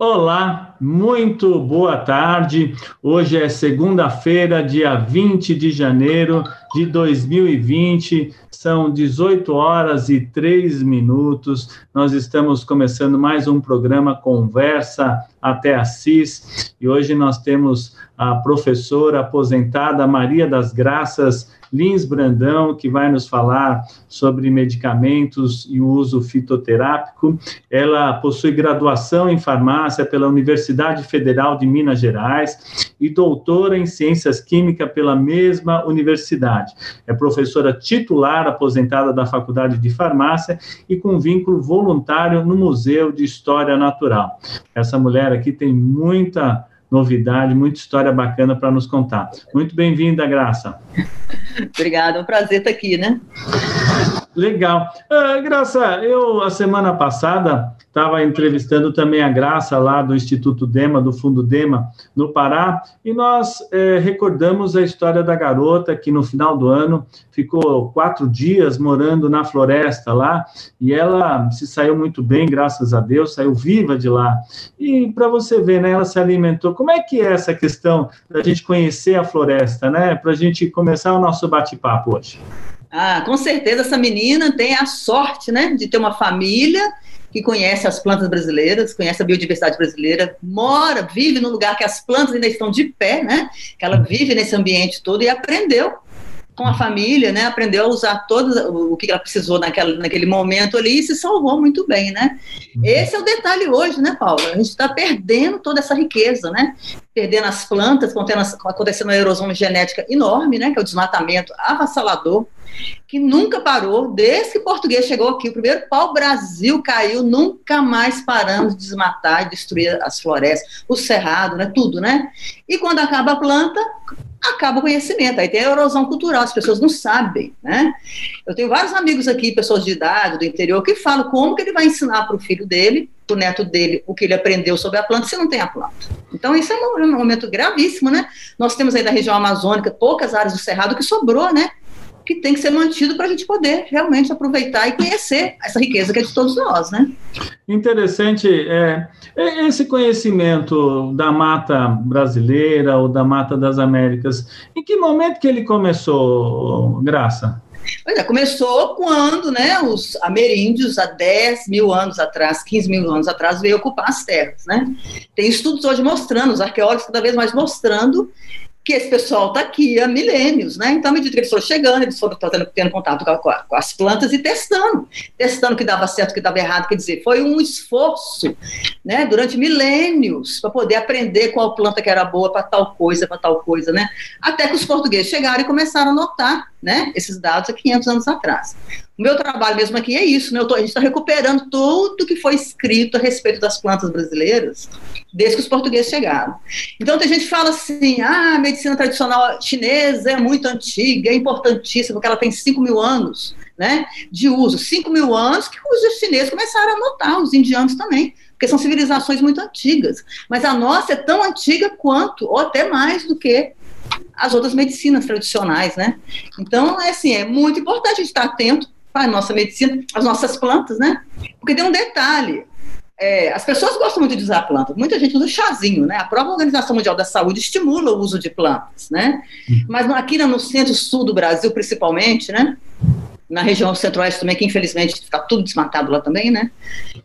Olá, muito boa tarde. Hoje é segunda-feira, dia 20 de janeiro de 2020. São 18 horas e 3 minutos. Nós estamos começando mais um programa Conversa até Assis e hoje nós temos a professora aposentada Maria das Graças Lins Brandão, que vai nos falar sobre medicamentos e o uso fitoterápico. Ela possui graduação em farmácia pela Universidade Federal de Minas Gerais e doutora em ciências químicas pela mesma universidade. É professora titular aposentada da Faculdade de Farmácia e com vínculo voluntário no Museu de História Natural. Essa mulher aqui tem muita novidade, muita história bacana para nos contar. Muito bem-vinda, Graça. Obrigada, é um prazer estar aqui, né? Legal. Uh, Graça, eu, a semana passada, estava entrevistando também a Graça lá do Instituto Dema, do Fundo Dema, no Pará, e nós é, recordamos a história da garota que no final do ano ficou quatro dias morando na floresta lá, e ela se saiu muito bem, graças a Deus, saiu viva de lá. E para você ver, né, ela se alimentou. Como é que é essa questão da gente conhecer a floresta, né, para a gente começar o nosso bate-papo hoje? Ah, com certeza essa menina tem a sorte, né, de ter uma família que conhece as plantas brasileiras, conhece a biodiversidade brasileira, mora, vive num lugar que as plantas ainda estão de pé, né? Que ela vive nesse ambiente todo e aprendeu com a família, né? Aprendeu a usar todo o que ela precisou naquela, naquele momento ali e se salvou muito bem, né? Uhum. Esse é o detalhe hoje, né, Paulo? A gente está perdendo toda essa riqueza, né? Perdendo as plantas, acontecendo uma erosão genética enorme, né? Que é o desmatamento avassalador que nunca parou, desde que o português chegou aqui, o primeiro pau-brasil caiu, nunca mais paramos de desmatar e destruir as florestas, o cerrado, né, tudo, né? E quando acaba a planta, acaba o conhecimento, aí tem a erosão cultural, as pessoas não sabem, né? Eu tenho vários amigos aqui, pessoas de idade, do interior, que falam como que ele vai ensinar para o filho dele, para o neto dele, o que ele aprendeu sobre a planta, se não tem a planta. Então, isso é um momento gravíssimo, né? Nós temos aí da região amazônica poucas áreas do cerrado que sobrou, né? Que tem que ser mantido para a gente poder realmente aproveitar e conhecer essa riqueza que é de todos nós, né? Interessante é, é esse conhecimento da mata brasileira ou da mata das Américas. Em que momento que ele começou, Graça? Pois é, começou quando né, os ameríndios, há 10 mil anos atrás, 15 mil anos atrás, veio ocupar as terras. Né? Tem estudos hoje mostrando, os arqueólogos cada vez mais mostrando que esse pessoal está aqui há milênios, né? Então, à medida que eles foram chegando, eles foram tendo, tendo contato com, a, com, as plantas e testando, testando o que dava certo, o que dava errado, quer dizer, foi um esforço, né, durante milênios, para poder aprender qual planta que era boa para tal coisa, para tal coisa, né? Até que os portugueses chegaram e começaram a notar, né, esses dados há 500 anos atrás. O meu trabalho mesmo aqui é isso, né? Tô, a gente está recuperando tudo que foi escrito a respeito das plantas brasileiras desde que os portugueses chegaram. Então, tem gente que fala assim: ah, a medicina tradicional chinesa é muito antiga, é importantíssima, porque ela tem 5 mil anos né, de uso. 5 mil anos que os chineses começaram a notar, os indianos também, porque são civilizações muito antigas. Mas a nossa é tão antiga quanto, ou até mais do que as outras medicinas tradicionais, né? Então, é assim, é muito importante a gente estar atento a nossa medicina, as nossas plantas, né? Porque tem um detalhe. É, as pessoas gostam muito de usar plantas, muita gente usa chazinho, né? A própria Organização Mundial da Saúde estimula o uso de plantas, né? Uhum. Mas aqui no centro-sul do Brasil, principalmente, né? Na região centro-oeste também, que infelizmente está tudo desmatado lá também, né?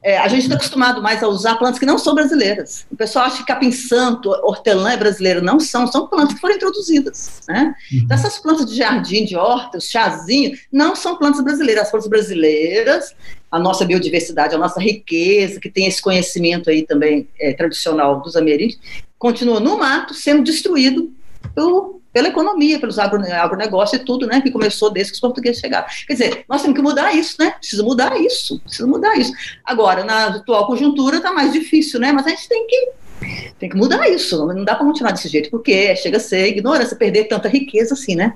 É, a gente está acostumado mais a usar plantas que não são brasileiras. O pessoal acha que capim santo, hortelã é brasileiro. Não são, são plantas que foram introduzidas, né? Uhum. Então, essas plantas de jardim, de horta, os chazinho, não são plantas brasileiras. As plantas brasileiras, a nossa biodiversidade, a nossa riqueza, que tem esse conhecimento aí também é, tradicional dos ameríndios, continua no mato, sendo destruído pelo pela economia, pelos agronegócios e tudo, né, que começou desde que os portugueses chegaram. Quer dizer, nós temos que mudar isso, né? Precisa mudar isso, precisa mudar isso. Agora, na atual conjuntura está mais difícil, né? Mas a gente tem que tem que mudar isso, não dá para continuar desse jeito, porque chega a ser ignorância, perder tanta riqueza assim, né?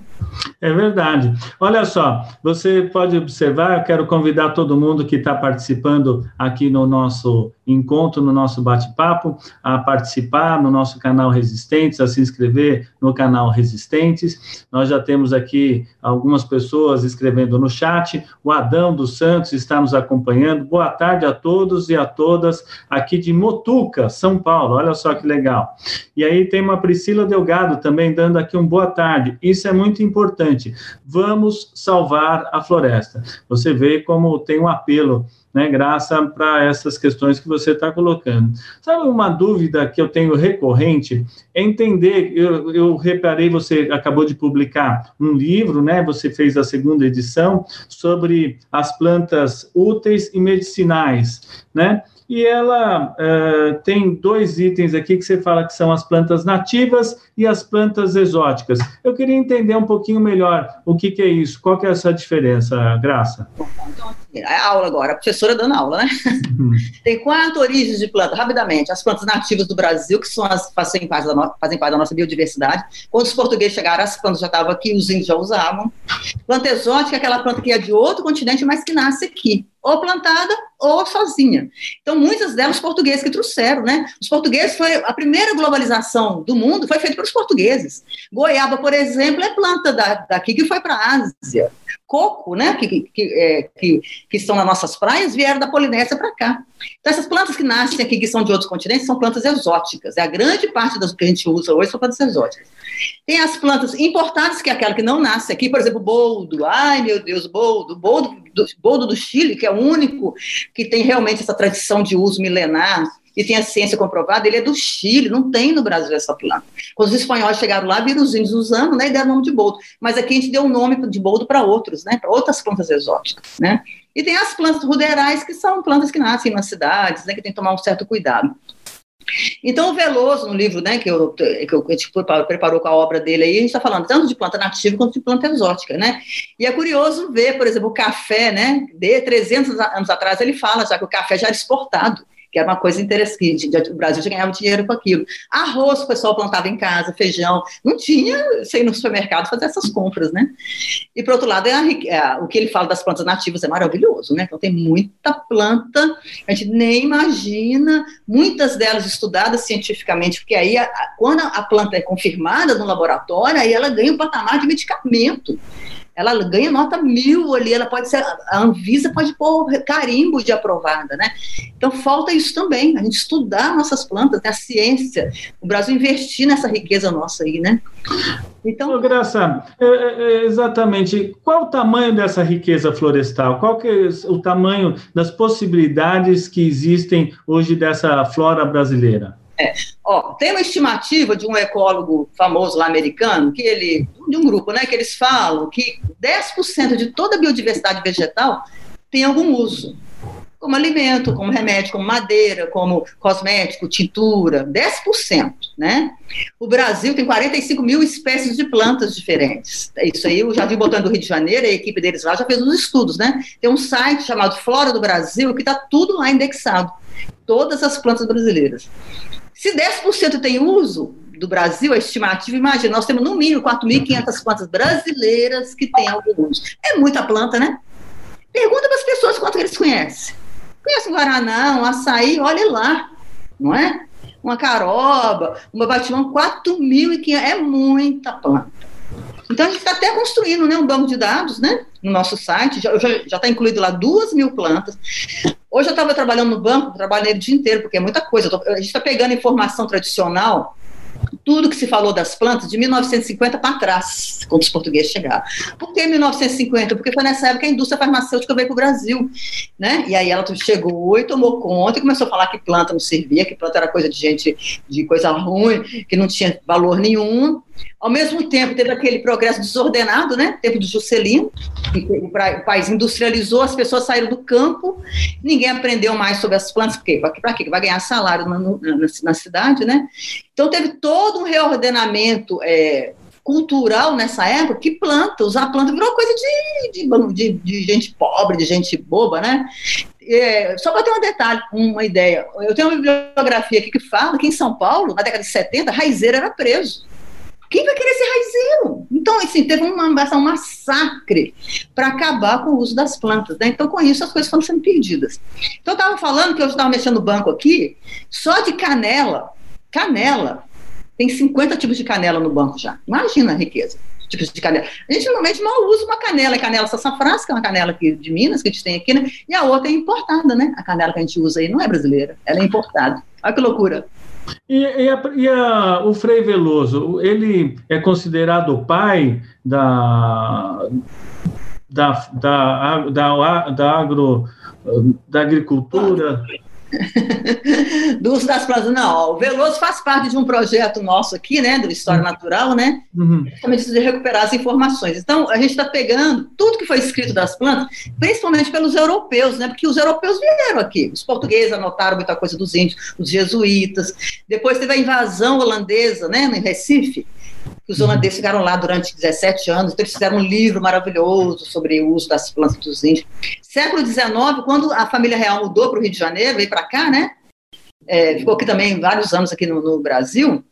É verdade. Olha só, você pode observar, eu quero convidar todo mundo que está participando aqui no nosso encontro no nosso bate-papo, a participar no nosso canal Resistentes, a se inscrever no canal Resistentes. Nós já temos aqui algumas pessoas escrevendo no chat. O Adão dos Santos está nos acompanhando. Boa tarde a todos e a todas aqui de Motuca, São Paulo. Olha só que legal. E aí tem uma Priscila Delgado também dando aqui um boa tarde. Isso é muito importante. Vamos salvar a floresta. Você vê como tem um apelo né, graça para essas questões que você está colocando. Sabe uma dúvida que eu tenho recorrente? É entender, eu, eu reparei, você acabou de publicar um livro, né, você fez a segunda edição, sobre as plantas úteis e medicinais, né, e ela uh, tem dois itens aqui que você fala que são as plantas nativas e as plantas exóticas. Eu queria entender um pouquinho melhor o que, que é isso, qual que é essa diferença, Graça? A aula agora, a professora dando aula, né? Uhum. Tem quatro origens de planta, rapidamente. As plantas nativas do Brasil, que são as, fazem, parte da no, fazem parte da nossa biodiversidade. Quando os portugueses chegaram, as plantas já estavam aqui, os índios já usavam. Planta exótica é aquela planta que é de outro continente, mas que nasce aqui ou plantada ou sozinha. Então, muitas delas os portugueses que trouxeram, né? Os portugueses foi a primeira globalização do mundo foi feita pelos portugueses. Goiaba, por exemplo, é planta da, daqui que foi para a Ásia. Coco, né? Que, que, é, que, que estão nas nossas praias vieram da Polinésia para cá. Então, essas plantas que nascem aqui, que são de outros continentes, são plantas exóticas. É a grande parte das que a gente usa hoje são plantas exóticas. Tem as plantas importadas, que é aquela que não nasce aqui, por exemplo, boldo. Ai, meu Deus, boldo. Boldo do, boldo do Chile, que é o único que tem realmente essa tradição de uso milenar e tem a ciência comprovada, ele é do Chile, não tem no Brasil essa planta. Quando os espanhóis chegaram lá, viram os índios usando, né, e deram o nome de boldo. Mas aqui a gente deu o nome de boldo para outros, né, para outras plantas exóticas, né. E tem as plantas ruderais, que são plantas que nascem nas cidades, né, que tem que tomar um certo cuidado. Então, o Veloso, no livro né, que, eu, que a gente preparou com a obra dele aí, a gente está falando tanto de planta nativa quanto de planta exótica, né? E é curioso ver, por exemplo, o café, né? De 300 anos atrás, ele fala já que o café já era exportado que era uma coisa interessante, o Brasil já ganhava dinheiro com aquilo. Arroz o pessoal plantava em casa, feijão, não tinha sem ir no supermercado fazer essas compras, né? E, por outro lado, é, a, é o que ele fala das plantas nativas é maravilhoso, né? Então, tem muita planta, a gente nem imagina, muitas delas estudadas cientificamente, porque aí, a, quando a planta é confirmada no laboratório, aí ela ganha um patamar de medicamento ela ganha nota mil ali, ela pode ser, a Anvisa pode pôr carimbo de aprovada, né? Então falta isso também, a gente estudar nossas plantas, né? a ciência, o Brasil investir nessa riqueza nossa aí, né? Então, Graça, é, é, é, exatamente, qual o tamanho dessa riqueza florestal? Qual que é o tamanho das possibilidades que existem hoje dessa flora brasileira? É. Ó, tem uma estimativa de um ecólogo famoso lá americano, que ele, de um grupo, né, que eles falam que 10% de toda a biodiversidade vegetal tem algum uso. Como alimento, como remédio, como madeira, como cosmético, tintura, 10%, né? O Brasil tem 45 mil espécies de plantas diferentes. É isso aí o Jardim Botânico do Rio de Janeiro, a equipe deles lá já fez uns estudos, né? Tem um site chamado Flora do Brasil que está tudo lá indexado. Todas as plantas brasileiras. Se 10% tem uso do Brasil, a estimativa, imagina, nós temos no mínimo 4.500 plantas brasileiras que têm algum uso. É muita planta, né? Pergunta para as pessoas quanto eles conhecem. Conhece um Guaraná, um açaí, olha lá, não é? Uma caroba, uma batimão, 4.500, é muita planta. Então, a gente está até construindo né, um banco de dados né, no nosso site, já está incluído lá duas mil plantas. Hoje eu estava trabalhando no banco, trabalhei o dia inteiro, porque é muita coisa. Tô, a gente está pegando informação tradicional, tudo que se falou das plantas, de 1950 para trás, quando os portugueses chegaram. Por que 1950? Porque foi nessa época que a indústria farmacêutica veio para o Brasil, né? E aí ela chegou e tomou conta e começou a falar que planta não servia, que planta era coisa de gente, de coisa ruim, que não tinha valor nenhum. Ao mesmo tempo, teve aquele progresso desordenado, né? Tempo do Juscelino, o país industrializou, as pessoas saíram do campo, ninguém aprendeu mais sobre as plantas, porque para quê? Vai ganhar salário na, na, na, cidade, né? Então, teve todo um reordenamento é, cultural nessa época que planta, usar planta virou coisa de, de, de, de gente pobre, de gente boba, né? É, só para ter um detalhe, uma ideia. Eu tenho uma bibliografia aqui que fala que em São Paulo, na década de 70, Raizeira era preso Quem vai querer ser raizeiro? Então, assim, teve uma, um massacre para acabar com o uso das plantas. Né? Então, com isso, as coisas foram sendo perdidas. Então, eu estava falando que eu estava mexendo no banco aqui, só de canela, canela, tem 50 tipos de canela no banco já. Imagina a riqueza. Tipos de canela. A gente normalmente mal usa uma canela, a canela sassafrás, que é uma canela aqui de Minas, que a gente tem aqui, né? E a outra é importada, né? A canela que a gente usa aí não é brasileira, ela é importada. Olha que loucura. E, e, a, e a, o Frei Veloso, ele é considerado o pai da, da, da, da, da, agro, da agricultura? do uso das plantas. Não, o Veloso faz parte de um projeto nosso aqui, né, do História uhum. Natural, né, uhum. justamente de recuperar as informações. Então, a gente está pegando tudo que foi escrito das plantas, principalmente pelos europeus, né, porque os europeus vieram aqui, os portugueses anotaram muita coisa dos índios, os jesuítas, depois teve a invasão holandesa, né, no Recife, que os holandeses ficaram lá durante 17 anos, então eles fizeram um livro maravilhoso sobre o uso das plantas dos índios. Século XIX, quando a família real mudou para o Rio de Janeiro, veio para cá, né? É, ficou aqui também vários anos aqui no, no Brasil,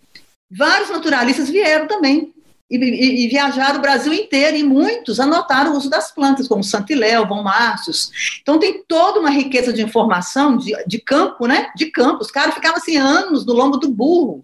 vários naturalistas vieram também e, e, e, viajaram o Brasil inteiro, e muitos anotaram o uso das plantas, como Santiléu, Bom Márcios. Então, tem toda uma riqueza de informação de, de campo, né? De campo. Os caras ficavam assim anos no lombo do burro,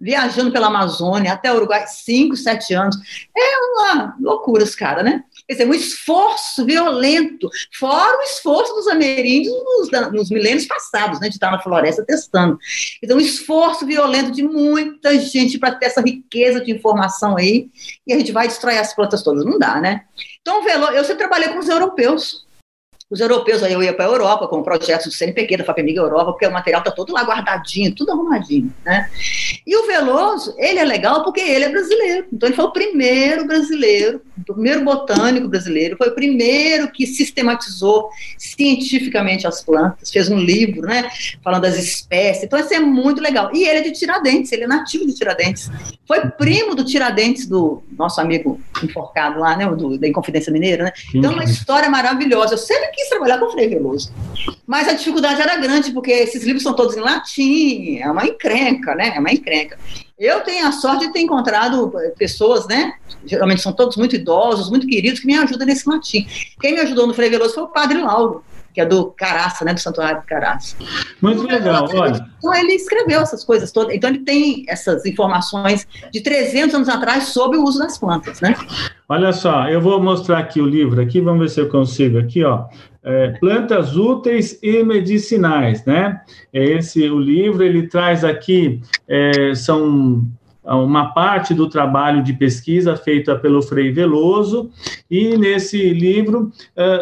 viajando pela Amazônia até o Uruguai, cinco, sete anos. É uma loucura, os caras, né? Quer dizer, um esforço violento, fora o esforço dos ameríndios nos, nos milênios passados, né, de estar na floresta testando. Então, um esforço violento de muita gente para ter essa riqueza de informação aí, e a gente vai destruir as plantas todas. Não dá, né? Então, eu sempre trabalhei com os europeus, os europeus, aí eu ia para a Europa com projetos do CNPq, da FAPEMIG Europa, porque o material está todo lá guardadinho, tudo arrumadinho, né? E o Veloso, ele é legal porque ele é brasileiro. Então ele foi o primeiro brasileiro, o primeiro botânico brasileiro, foi o primeiro que sistematizou cientificamente as plantas, fez um livro, né, falando das espécies. Então isso é muito legal. E ele é de Tiradentes, ele é nativo de Tiradentes. Foi primo do Tiradentes, do nosso amigo enforcado lá, né, do, da Inconfidência Mineira, né? Então uma história maravilhosa. Eu sempre quis trabalhar com Frei Veloso. Mas a dificuldade era grande, porque esses livros são todos em latim, é uma encrenca, né? É uma encrenca. Eu tenho a sorte de ter encontrado pessoas, né? Geralmente são todos muito idosos, muito queridos, que me ajudam nesse latim. Quem me ajudou no Frei Veloso foi o Padre Lauro, que é do Caraça, né, do Santuário do Caraça. Muito então, legal, olha. Então ele escreveu essas coisas todas, então ele tem essas informações de 300 anos atrás sobre o uso das plantas, né? Olha só, eu vou mostrar aqui o livro aqui, vamos ver se eu consigo aqui, ó é, plantas úteis e medicinais, né? Esse o livro ele traz aqui é, são uma parte do trabalho de pesquisa feita pelo Frei Veloso, e nesse livro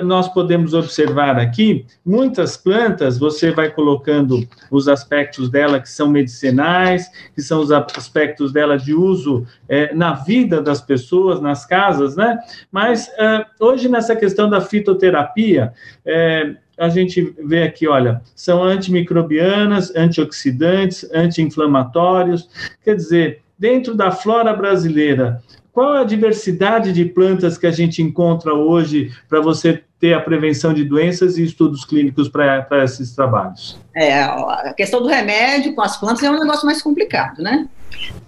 nós podemos observar aqui muitas plantas, você vai colocando os aspectos dela que são medicinais, que são os aspectos dela de uso é, na vida das pessoas, nas casas, né? Mas hoje, nessa questão da fitoterapia, a gente vê aqui, olha, são antimicrobianas, antioxidantes, anti-inflamatórios, quer dizer, dentro da flora brasileira, qual a diversidade de plantas que a gente encontra hoje para você ter a prevenção de doenças e estudos clínicos para esses trabalhos? É, a questão do remédio com as plantas é um negócio mais complicado, né?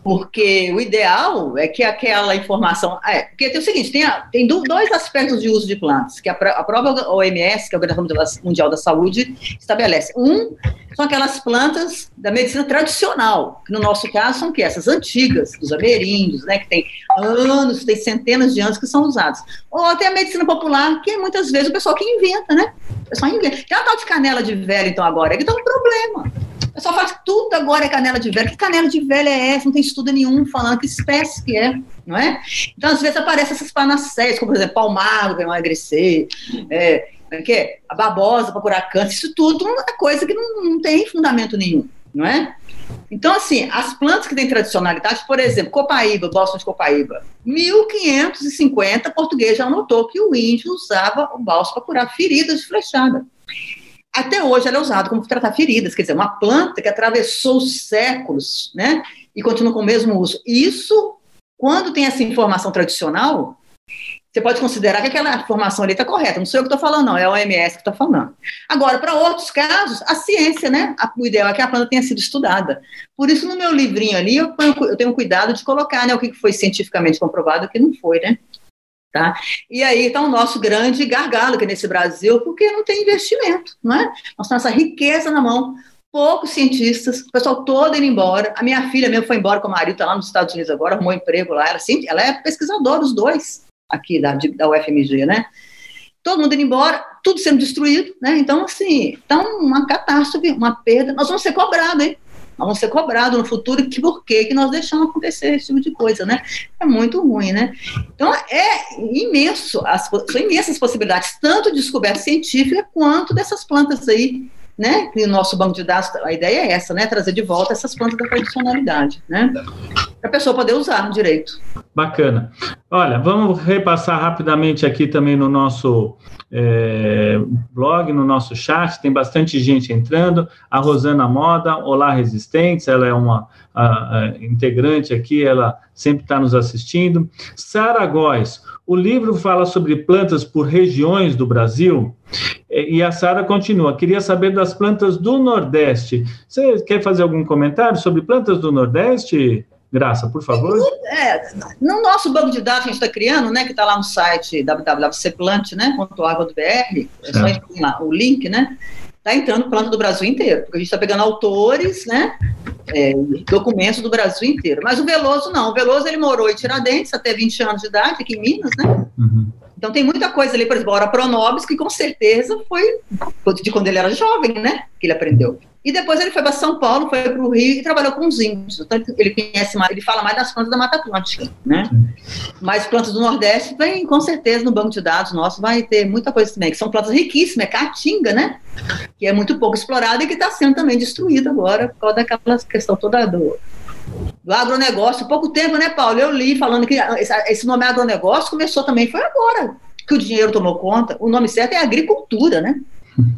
Porque o ideal é que aquela informação. É, porque tem o seguinte: tem, a, tem dois aspectos de uso de plantas, que a, a própria OMS, que é a Organização Mundial da Saúde, estabelece. Um são aquelas plantas da medicina tradicional, que no nosso caso são que essas antigas, dos ameríndios, né, que tem anos, tem centenas de anos que são usadas. Ou tem a medicina popular, que muitas vezes o pessoal que inventa, né? O pessoal inventa. A tal de canela de velho, então, agora, que tá um problema. O pessoal fala que tudo agora é canela de velho. Que canela de velho é essa? Não tem estudo nenhum falando que espécie que é, não é? Então, às vezes, aparecem essas panaceias, como, por exemplo, palmaro para emagrecer, é, é que é? a babosa para curar câncer. Isso tudo é coisa que não, não tem fundamento nenhum, não é? Então, assim, as plantas que têm tradicionalidade, por exemplo, copaíba, bálsamo de copaíba, 1550, português já notou que o índio usava o bálsamo para curar feridas de flechada. Até hoje ela é usada como tratar feridas, quer dizer, uma planta que atravessou os séculos, né, e continua com o mesmo uso. Isso, quando tem essa informação tradicional, você pode considerar que aquela informação ali está correta. Não sou eu que estou falando, não, é a OMS que está falando. Agora, para outros casos, a ciência, né? O ideal é que a planta tenha sido estudada. Por isso, no meu livrinho ali, eu, eu tenho cuidado de colocar né, o que foi cientificamente comprovado e o que não foi, né? Tá? E aí está o nosso grande gargalo aqui nesse Brasil, porque não tem investimento, não é? Nós temos essa riqueza na mão, poucos cientistas, o pessoal todo indo embora. A minha filha mesmo foi embora com o marido, está lá nos Estados Unidos agora, arrumou um emprego lá. Ela, ela é pesquisadora, os dois aqui da, da UFMG, né? Todo mundo indo embora, tudo sendo destruído, né? Então, assim, então, uma catástrofe, uma perda. Nós vamos ser cobrados, hein? Nós vamos ser cobrados no futuro que por que, que nós deixamos acontecer esse tipo de coisa, né? É muito ruim, né? Então, é imenso, as, são imensas possibilidades, tanto de descoberta científica quanto dessas plantas aí né? E o nosso banco de dados, a ideia é essa, né? Trazer de volta essas plantas da tradicionalidade, né? Para a pessoa poder usar direito. Bacana. Olha, vamos repassar rapidamente aqui também no nosso é, blog, no nosso chat, tem bastante gente entrando. A Rosana Moda, Olá Resistentes, ela é uma a, a, integrante aqui, ela sempre está nos assistindo. Sara Góes, o livro fala sobre plantas por regiões do Brasil. E a Sara continua. Queria saber das plantas do Nordeste. Você quer fazer algum comentário sobre plantas do Nordeste? Graça, por favor. É, no nosso banco de dados que a gente está criando, né, que está lá no site www.ceplant.org.br, né, é só lá o link, né, está entrando planta do Brasil inteiro, porque a gente está pegando autores, né, é, documentos do Brasil inteiro. Mas o Veloso não, o Veloso ele morou em Tiradentes até 20 anos de idade, aqui em Minas, né, uhum. Então tem muita coisa ali, por exemplo, a Hora Pronobis, que com certeza foi de quando ele era jovem, né, que ele aprendeu. E depois ele foi para São Paulo, foi para o Rio e trabalhou com os índios. Então ele conhece mais, ele fala mais das plantas da Mata Atlântica, né? Mas plantas do Nordeste vem com certeza no banco de dados nosso vai ter muita coisa também, que são plantas riquíssimas, é caatinga, né? Que é muito pouco explorada e que está sendo também destruída agora por causa daquela questão toda do, do agronegócio. Pouco tempo, né, Paulo? Eu li falando que esse nome agronegócio começou também, foi agora que o dinheiro tomou conta. O nome certo é agricultura, né?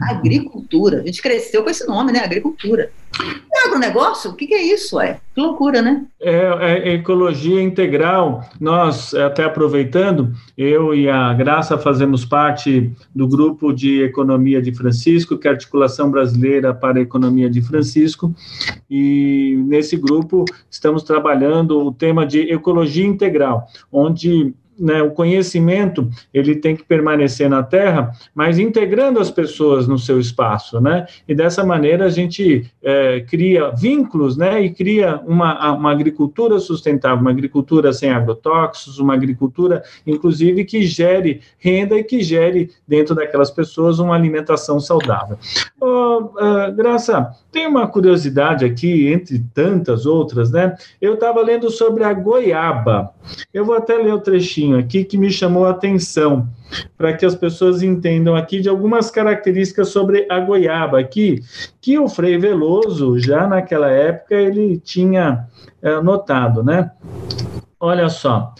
Agricultura. A gente cresceu com esse nome, né? Agricultura. E agronegócio? O que, que é isso? É que loucura, né? É, é, ecologia integral. Nós, até aproveitando, eu e a Graça fazemos parte do grupo de economia de Francisco, que é a Articulação Brasileira para a Economia de Francisco. E nesse grupo estamos trabalhando o tema de ecologia integral, onde né, o conhecimento ele tem que permanecer na Terra, mas integrando as pessoas no seu espaço, né? E dessa maneira a gente é, cria vínculos, né? E cria uma, uma agricultura sustentável, uma agricultura sem agrotóxicos, uma agricultura, inclusive, que gere renda e que gere dentro daquelas pessoas uma alimentação saudável. Oh, uh, Graça, tem uma curiosidade aqui, entre tantas outras, né? Eu estava lendo sobre a goiaba. Eu vou até ler o trechinho aqui que me chamou a atenção, para que as pessoas entendam aqui de algumas características sobre a goiaba aqui, que o Frei Veloso, já naquela época, ele tinha é, notado, né? Olha só.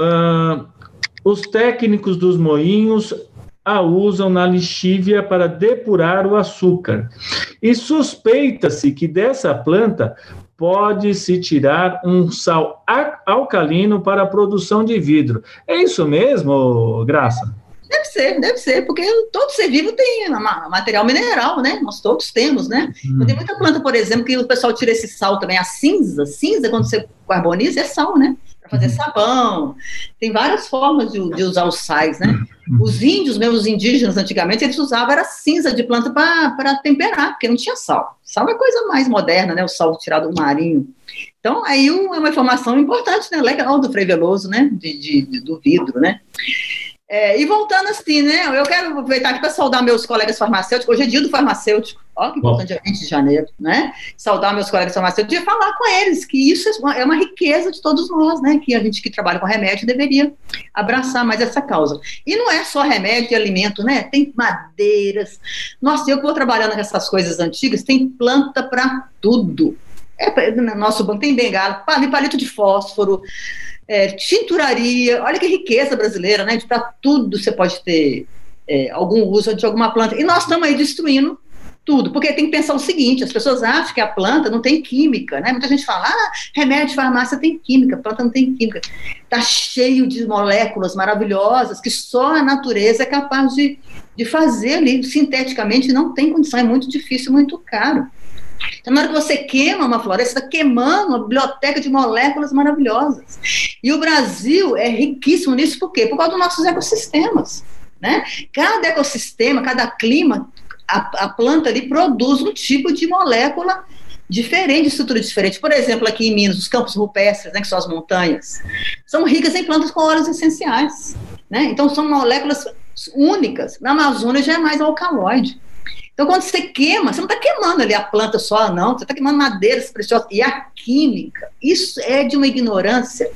Uh, os técnicos dos moinhos a usam na lixívia para depurar o açúcar. E suspeita-se que dessa planta pode-se tirar um sal alcalino para a produção de vidro. É isso mesmo, Graça? Deve ser, deve ser, porque todo ser vivo tem material mineral, né? Nós todos temos, né? Hum. Tem muita planta, por exemplo, que o pessoal tira esse sal também, a cinza. Cinza, quando você carboniza, é sal, né? Fazer uhum. sabão. Tem várias formas de, de, usar os sais, né? Uhum. Os índios, meus indígenas, antigamente, eles usavam era cinza de planta para temperar, porque não tinha sal. Sal é coisa mais moderna, né? O sal tirado do marinho. Então, aí é uma informação importante, né? Legal do Frei Veloso, né? De, de, do vidro, né? É, e voltando assim, né? Eu quero aproveitar aqui para saudar meus colegas farmacêuticos. Hoje é dia do farmacêutico. Olha que importante, dia 20 de janeiro, né? Saudar meus colegas farmacêuticos e falar com eles que isso é uma, é uma, riqueza de todos nós, né? Que a gente que trabalha com remédio deveria abraçar mais essa causa. E não é só remédio e alimento, né? Tem madeiras. Nossa, eu que vou trabalhando com essas coisas antigas, tem planta para tudo. É, nosso banco tem bengala, palito de fósforo é, tinturaria, olha que riqueza brasileira, né? Para tudo você pode ter é, algum uso de alguma planta. E nós estamos aí destruindo Tudo, porque tem que pensar o seguinte: as pessoas acham que a planta não tem química, né? Muita gente fala, ah, remédio farmácia tem química, planta não tem química. Está cheio de moléculas maravilhosas que só a natureza é capaz de, de fazer ali sinteticamente, não tem condição, é muito difícil, muito caro. Então, na hora que você queima uma floresta, está queimando uma biblioteca de moléculas maravilhosas. E o Brasil é riquíssimo nisso, por quê? Por causa dos nossos ecossistemas. Né? Cada ecossistema, cada clima, a, a planta ali produz um tipo de molécula diferente, estrutura diferente. Por exemplo, aqui em Minas, os campos rupestres, né, que são as montanhas, são ricas em plantas com óleos essenciais. Né? Então, são moléculas únicas. Na Amazônia já é mais alcaloide. Então, quando você queima, você não está queimando ali a planta só, não, você está queimando madeiras preciosas. E a química, isso é de uma ignorância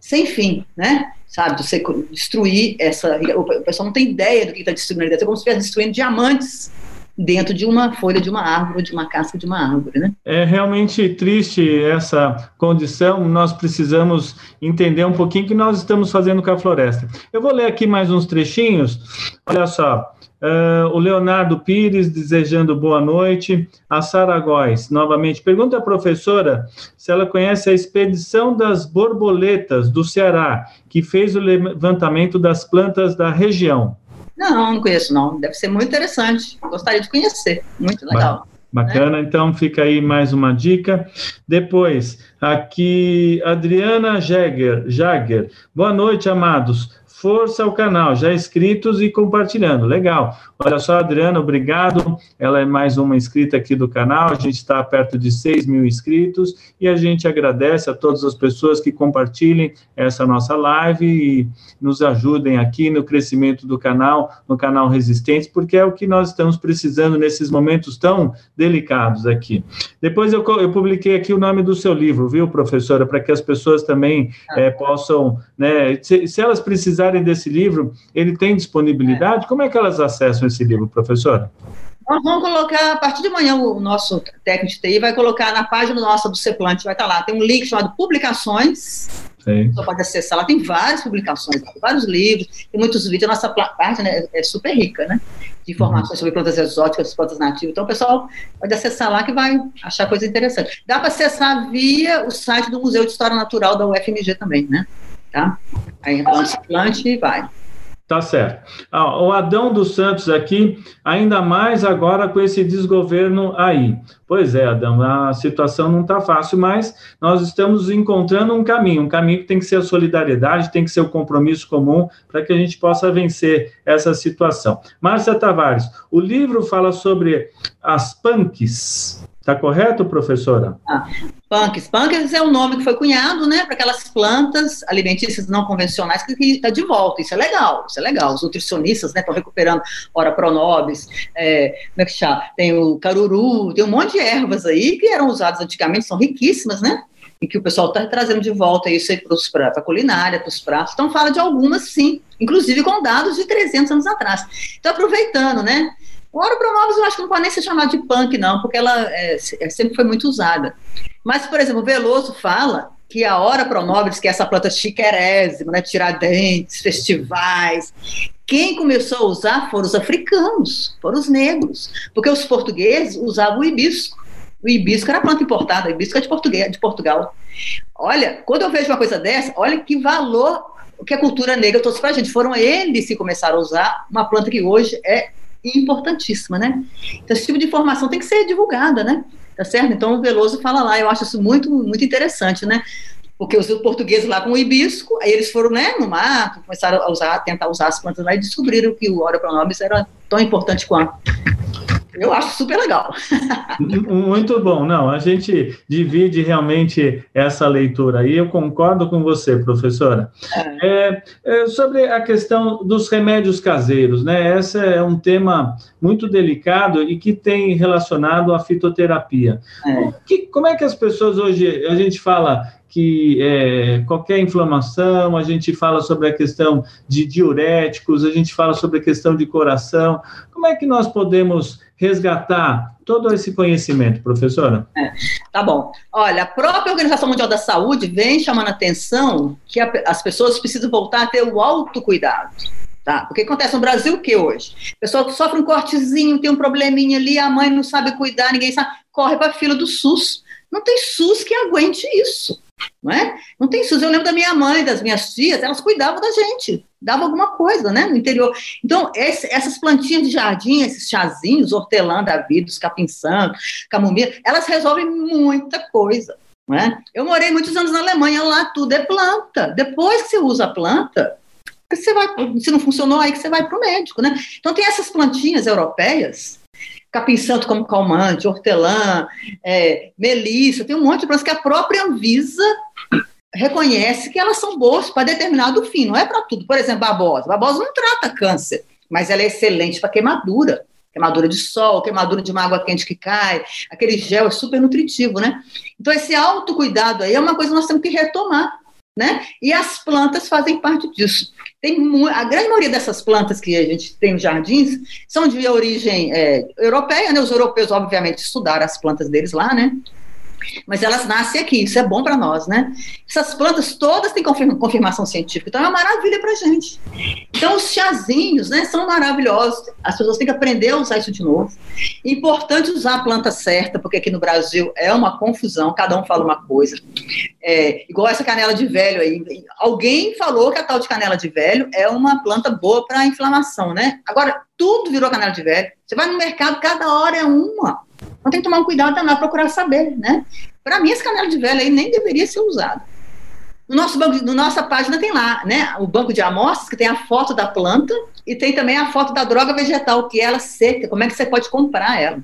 sem fim, né? Sabe, você destruir essa. O pessoal não tem ideia do que está destruindo, é como se estivesse destruindo diamantes dentro de uma folha de uma árvore, de uma casca de uma árvore, né? É realmente triste essa condição. Nós precisamos entender um pouquinho o que nós estamos fazendo com a floresta. Eu vou ler aqui mais uns trechinhos. Olha só. Uh, o Leonardo Pires desejando boa noite. A Sara Góes, novamente. Pergunta à professora se ela conhece a expedição das borboletas do Ceará, que fez o levantamento das plantas da região. Não, não conheço, não. Deve ser muito interessante. Gostaria de conhecer. Muito legal. Bacana, né? então fica aí mais uma dica. Depois, aqui, Adriana Jäger, Jager. Boa noite, amados força ao canal, já inscritos e compartilhando. Legal. Olha só, Adriana, obrigado. Ela é mais uma inscrita aqui do canal. A gente está perto de 6 mil inscritos e a gente agradece a todas as pessoas que compartilhem essa nossa live e nos ajudem aqui no crescimento do canal, no canal Resistentes, porque é o que nós estamos precisando nesses momentos tão delicados aqui. Depois eu, eu publiquei aqui o nome do seu livro, viu, professora, para que as pessoas também é, possam, né, se, se elas precisarem precisarem desse livro, ele tem disponibilidade? Como é que elas acessam esse livro, professora? Nós vamos colocar, a partir de manhã, o nosso técnico de TI vai colocar na página nossa do Ceplante, vai estar lá, tem um link chamado Publicações, Sim. Você pode acessar lá, tem várias publicações, vários livros, tem muitos vídeos, a nossa página é, é super rica, né? De informações uhum. sobre plantas exóticas, plantas nativas. Então, o pessoal pode acessar lá que vai achar coisa interessante. Dá para acessar via o site do Museu de História Natural da UFMG também, né? Tá? Aí entra no e vai. Tá certo. Ah, o Adão dos Santos aqui, ainda mais agora com esse desgoverno aí. Pois é, Adão, a situação não está fácil, mas nós estamos encontrando um caminho, um caminho que tem que ser a solidariedade, tem que ser o compromisso comum para que a gente possa vencer essa situação. Márcia Tavares, o livro fala sobre as punks, Está correto, professora? Ah, punks. Punks é o nome que foi cunhado, né, para aquelas plantas alimentícias não convencionais que está de volta. Isso é legal, isso é legal. Os nutricionistas, né, estão recuperando ora pronobis, é, como é que chama? Tem o caruru, tem um monte de ervas aí que eram usadas antigamente, são riquíssimas, né? E que o pessoal está trazendo de volta isso aí para a culinária, para os pratos. Então, fala de algumas, sim, inclusive com dados de 300 anos atrás. Então, aproveitando, né? O Promóveis eu acho que não pode nem ser chamado de punk, não, porque ela é, é, sempre foi muito usada. Mas, por exemplo, o Veloso fala que a Hora Promóveis, que é essa planta chiquerésima, né, tiradentes, festivais, quem começou a usar foram os africanos, foram os negros, porque os portugueses usavam o hibisco. O hibisco era planta importada, o hibisco é de, Português, de Portugal. Olha, quando eu vejo uma coisa dessa, olha que valor que a cultura negra trouxe para a gente. Foram eles que começaram a usar uma planta que hoje é importantíssima, né? Então, esse tipo de informação tem que ser divulgada, né? Tá certo? Então, o Veloso fala lá, eu acho isso muito, muito interessante, né? Porque os portugueses lá com o hibisco, aí eles foram, né, no mato, começaram a usar, tentar usar as plantas lá e descobriram que o ora pronobis era tão importante quanto. Eu acho super legal. Muito bom. Não, a gente divide realmente essa leitura aí. Eu concordo com você, professora. É. É, é, sobre a questão dos remédios caseiros, né? Esse é um tema muito delicado e que tem relacionado à fitoterapia. É. Que, como é que as pessoas hoje, a gente fala que é, qualquer inflamação, a gente fala sobre a questão de diuréticos, a gente fala sobre a questão de coração. Como é que nós podemos resgatar todo esse conhecimento, professora? É, tá bom. Olha, a própria Organização Mundial da Saúde vem chamando a atenção que a, as pessoas precisam voltar a ter o autocuidado. Tá? Porque acontece no Brasil o que hoje? O pessoal sofre um cortezinho, tem um probleminha ali, a mãe não sabe cuidar, ninguém sabe, corre para a fila do SUS. Não tem SUS que aguente isso. Não é? Não tem SUS. Eu lembro da minha mãe, das minhas tias, elas cuidavam da gente, davam alguma coisa, né, no interior. Então, esse, essas plantinhas de jardim, esses chazinhos, hortelã da vida, os capim camomila, elas resolvem muita coisa. Não é? Eu morei muitos anos na Alemanha, lá tudo é planta. Depois que você usa a planta, você vai, se não funcionou, aí que você vai para o médico, né? Então tem essas plantinhas europeias, capim santo como calmante, hortelã, é, melissa, tem um monte de plantas que a própria Anvisa reconhece que elas são boas para determinado fim, não é para tudo. Por exemplo, babosa. Babosa não trata câncer, mas ela é excelente para queimadura. Queimadura de sol, queimadura de uma água quente que cai, aquele gel é super nutritivo, né? Então, esse autocuidado aí é uma coisa que nós temos que retomar né? E as plantas fazem parte disso. Tem a grande maioria dessas plantas que a gente tem nos jardins são de origem é, europeia, né? Os europeus, obviamente, estudaram as plantas deles lá, né? Mas elas nascem aqui, isso é bom para nós, né? Essas plantas todas têm confirmação científica, então é uma maravilha para gente. Então, os chazinhos, né, são maravilhosos, as pessoas têm que aprender a usar isso de novo. Importante usar a planta certa, porque aqui no Brasil é uma confusão, cada um fala uma coisa. É, igual essa canela de velho aí. Alguém falou que a tal de canela de velho é uma planta boa para inflamação, né? Agora, tudo virou canela de velho. Você vai no mercado, cada hora é uma. Então tem que tomar um cuidado danado, procurar saber, né? Para mim, esse canela de velho aí nem deveria ser usado. No nosso banco, no nossa página tem lá, né? O banco de amostras, que tem a foto da planta e tem também a foto da droga vegetal, que é ela seca, como é que você pode comprar ela.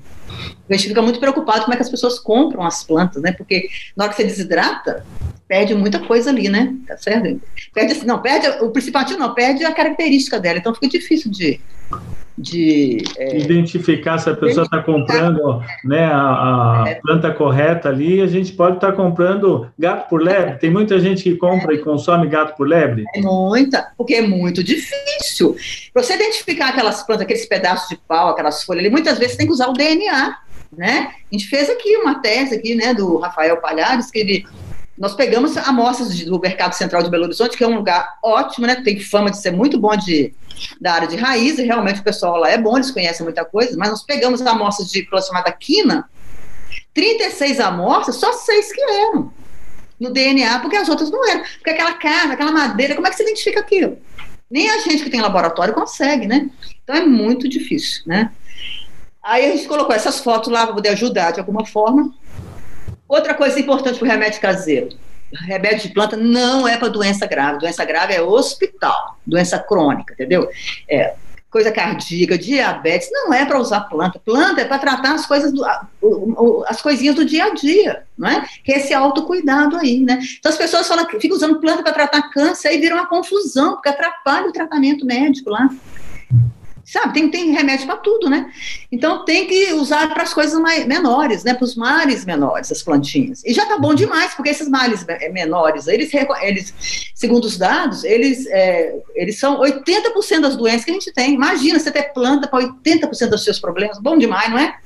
A gente fica muito preocupado como é que as pessoas compram as plantas, né? Porque na hora que você desidrata, perde muita coisa ali, né? Tá certo? Perde, não, perde o principal não, perde a característica dela, então fica difícil de, de é, identificar se a pessoa está comprando né, a, a é. planta correta ali, a gente pode estar tá comprando gato por lebre. Tem muita gente que compra é. e consome gato por lebre. É muita, porque é muito difícil. Para você identificar aquelas plantas, aqueles pedaços de pau, aquelas folhas ali, muitas vezes tem que usar o DNA. Né? A gente fez aqui uma tese aqui, né, do Rafael Palhares, que ele nós pegamos amostras do Mercado Central de Belo Horizonte, que é um lugar ótimo, né? Tem fama de ser muito bom de, da área de raiz, e realmente o pessoal lá é bom, eles conhecem muita coisa, mas nós pegamos amostras de planta chamada quina, 36 amostras, só seis que eram no DNA, porque as outras não eram. Porque aquela carne, aquela madeira, como é que se identifica aquilo? Nem a gente que tem laboratório consegue, né? Então é muito difícil, né? Aí a gente colocou essas fotos lá para poder ajudar de alguma forma. Outra coisa importante para o remédio caseiro: remédio de planta não é para doença grave. Doença grave é hospital, doença crônica, entendeu? É, coisa cardíaca, diabetes, não é para usar planta. Planta é para tratar as coisas do, as coisinhas do dia a dia, não é? Que é esse autocuidado aí, né? Então as pessoas falam que ficam usando planta para tratar câncer, aí vira uma confusão, porque atrapalha o tratamento médico lá. Sabe, tem, tem remédio para tudo, né? Então tem que usar para as coisas mais, menores, né? Para os males menores, as plantinhas. E já tá bom demais, porque esses males menores, eles, eles segundo os dados, eles, é, eles são 80% das doenças que a gente tem. Imagina você ter planta para 80% dos seus problemas. Bom demais, não é?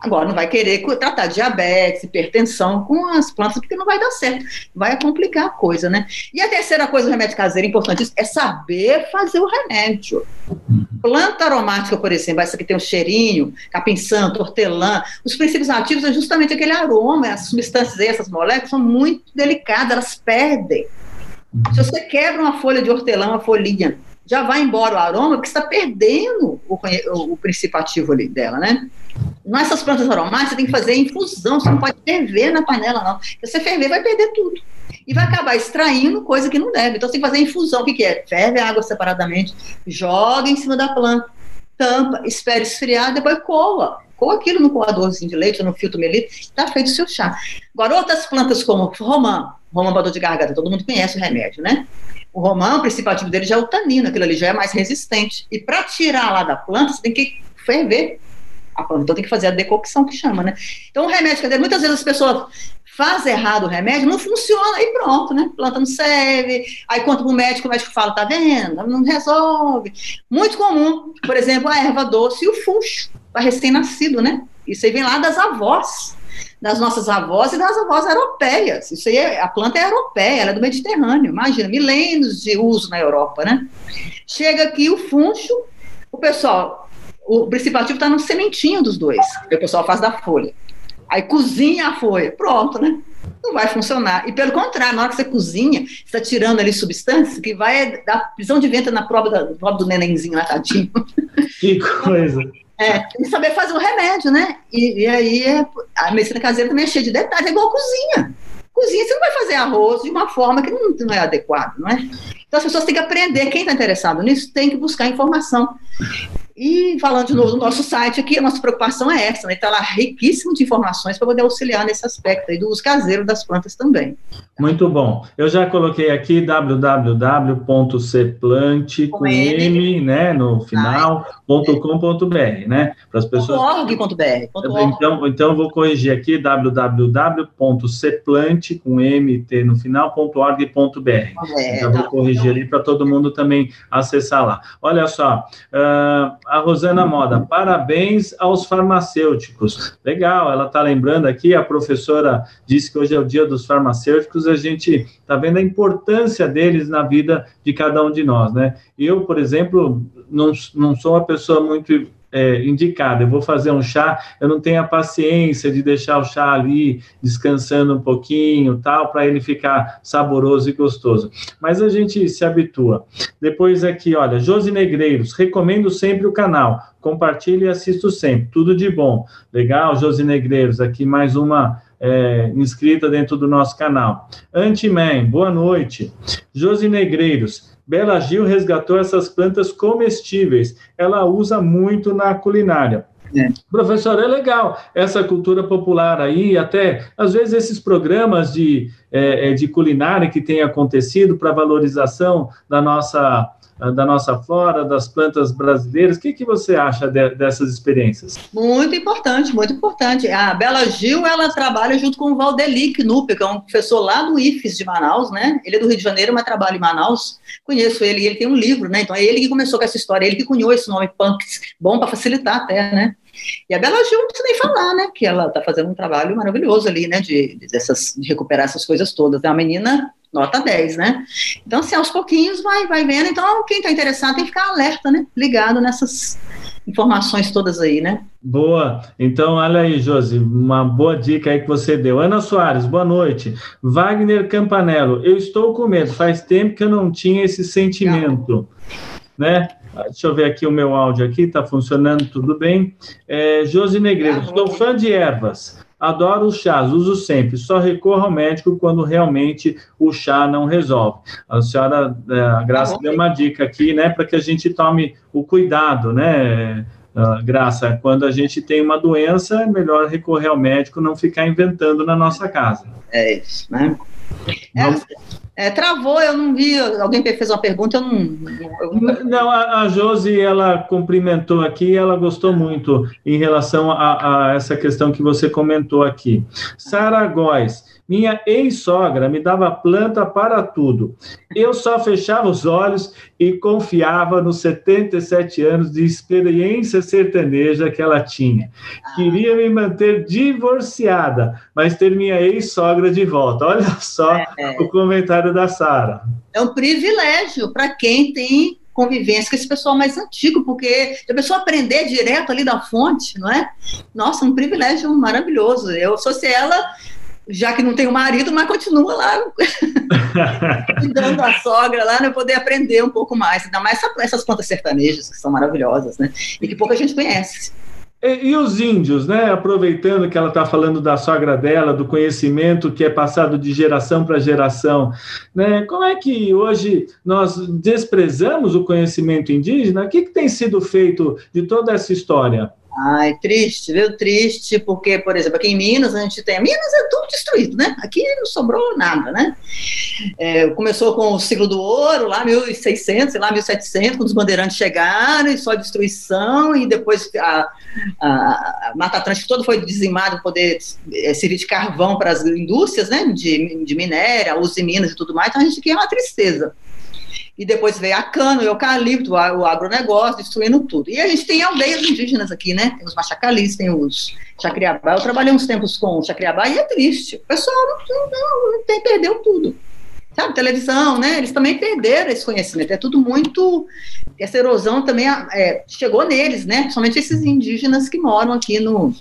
Agora, não vai querer tratar diabetes, hipertensão com as plantas, porque não vai dar certo. Vai complicar a coisa, né? E a terceira coisa do remédio caseiro, importante, é saber fazer o remédio. Planta aromática, por exemplo, essa que tem o cheirinho, capim santo, hortelã, os princípios ativos é justamente aquele aroma, as substâncias, essas moléculas são muito delicadas, elas perdem. Se você quebra uma folha de hortelã, uma folhinha, já vai embora o aroma, porque está perdendo o, o, o princípio ativo ali dela, né? Nessas plantas aromáticas, você tem que fazer infusão, você não pode ferver na panela, não. Se você ferver, vai perder tudo. E vai acabar extraindo coisa que não deve. Então, você tem que fazer infusão. O que, que é? Ferve a água separadamente, joga em cima da planta, tampa, espera esfriar, depois coa. Coa aquilo no coadorzinho de leite ou no filtro melito, está feito o seu chá. Agora, outras plantas como romã, romã para dor de garganta, todo mundo conhece o remédio, né? O romã, o principal ativo dele já é o tanino, aquilo ali já é mais resistente. E para tirar lá da planta, você tem que ferver a. Então tem que fazer a decocção que chama, né? Então o remédio, dizer, muitas vezes as pessoas fazem errado o remédio, não funciona e pronto, né? Planta não serve, aí conta para o médico, o médico fala, tá vendo? Não resolve. Muito comum, por exemplo, a erva doce e o funcho, para recém-nascido, né? Isso aí vem lá das avós. das nossas avós e das avós europeias. Isso aí, é, a planta é europeia, ela é do Mediterrâneo. Imagina, milênios de uso na Europa, né? Chega aqui o funcho, o pessoal, o princípio ativo está no sementinho dos dois, que o pessoal faz da folha. Aí cozinha a folha, pronto, né? Não vai funcionar. E pelo contrário, na hora que você cozinha, você está tirando ali substâncias que vai dar prisão de vento na prova, da, prova do nenenzinho lá, tadinho. Que coisa. É, tem que saber fazer o remédio, né? E, e aí é, a medicina caseira também é cheia de detalhes, é igual cozinha. Cozinha, você não vai fazer arroz de uma forma que não, não é adequada, não é? Então as pessoas têm que aprender, quem está interessado nisso tem que buscar informação. E falando de novo do nosso site aqui, a nossa preocupação é essa, né? Está lá riquíssimo de informações para poder auxiliar nesse aspecto aí do uso caseiro das plantas também. Muito bom. Eu já coloquei aqui www.cplante com M, né, no final, .com.br, né? Para as pessoas. .org.br. Então, então vou corrigir aqui www.cplante com M T no final .org.br. É, então vou tá. corrigir ali para todo mundo também acessar lá. Olha só, uh, a Rosana Moda, parabéns aos farmacêuticos. Legal, ela está lembrando aqui, a professora disse que hoje é o dia dos farmacêuticos, a gente está vendo a importância deles na vida de cada um de nós, né? Eu, por exemplo, não, não sou uma pessoa muito é, indicada. Eu vou fazer um chá, eu não tenho a paciência de deixar o chá ali descansando um pouquinho, tal, para ele ficar saboroso e gostoso. Mas a gente se habitua. Depois aqui, olha, Josi Negreiros, recomendo sempre o canal. Compartilhe e assisto sempre. Tudo de bom. Legal, Josi Negreiros, aqui mais uma é, inscrita dentro do nosso canal. Antiman, boa noite. Josi Negreiros, Bela Gil resgatou essas plantas comestíveis. Ela usa muito na culinária. É. Professor, é legal essa cultura popular aí, até às vezes esses programas de, é, é de culinária que têm acontecido para valorização da nossa da nossa flora, das plantas brasileiras. O que, que você acha de, dessas experiências? Muito importante, muito importante. A Bela Gil, ela trabalha junto com o Valdeli Knupp, que é um professor lá do IFES de Manaus, né? Ele é do Rio de Janeiro, mas trabalha em Manaus. Conheço ele, ele tem um livro, né? Então é ele que começou com essa história, ele que cunhou esse nome punks, bom para facilitar até, né? E a Bela Gil não precisa nem falar, né? Que ela está fazendo um trabalho maravilhoso ali, né? De, de, dessas, de recuperar essas coisas todas. É uma menina nota 10, né? Então, assim, aos pouquinhos vai, vai vendo. Então, quem está interessado tem que ficar alerta, né? Ligado nessas informações todas aí, né? Boa. Então, olha aí, Josi, uma boa dica aí que você deu. Ana Soares, boa noite. Wagner Campanello, eu estou com medo. Faz tempo que eu não tinha esse sentimento, né? Deixa eu ver aqui o meu áudio aqui, está funcionando tudo bem. É, Josi Negreiro, estou fã de ervas. Adoro os chás, uso sempre. Só recorro ao médico quando realmente o chá não resolve. A senhora, é, a Graça, deu uma dica aqui, né, para que a gente tome o cuidado, né, Graça, quando a gente tem uma doença, é melhor recorrer ao médico, não ficar inventando na nossa casa. É isso, né? Vamos... É, é, travou, eu não vi. Alguém fez uma pergunta, eu não. Eu... Não, a, a Josi, ela cumprimentou aqui, ela gostou muito em relação a, a essa questão que você comentou aqui. Sara Góes, minha ex-sogra me dava planta para tudo. Eu só fechava os olhos e confiava nos 77 anos de experiência sertaneja que ela tinha. Queria me manter divorciada, mas ter minha ex-sogra de volta. Olha só é. o comentário da Sara. É um privilégio para quem tem convivência com esse pessoal mais antigo, porque a pessoa aprender direto ali da fonte, não é? Nossa, um privilégio maravilhoso. Eu, se fosse ela, já que não tem o marido, mas continua lá cuidando da sogra lá, né, poder aprender um pouco mais, ainda mais essas plantas sertanejas que são maravilhosas, né, e que pouca gente conhece. E, e os índios, né? Aproveitando que ela está falando da sogra dela, do conhecimento que é passado de geração para geração, né? Como é que hoje nós desprezamos o conhecimento indígena? O que, que tem sido feito de toda essa história? Ai, triste, viu? Triste, porque, por exemplo, aqui em Minas a gente tem. Minas é tudo destruído, né? Aqui não sobrou nada, né? É, começou com o ciclo do ouro, lá 1600, sei lá, 1700, quando os bandeirantes chegaram, e só destruição, e depois a, a, a Mata Atlântica toda foi dizimada para poder é, servir de carvão para as indústrias, né? De, de minério, uso em Minas e tudo mais. Então a gente aqui é uma tristeza. E depois veio a cana, o eucalipto, o agronegócio, destruindo tudo. E a gente tem aldeias indígenas aqui, né? Tem os machacalis, tem os chacriabá. Eu trabalhei uns tempos com o chacriabá e é triste. O pessoal não, não, não tem, perdeu tudo sabe, televisão, né? Eles também perderam esse conhecimento. É tudo muito. Essa erosão também é, chegou neles, né? Principalmente esses indígenas que moram aqui no,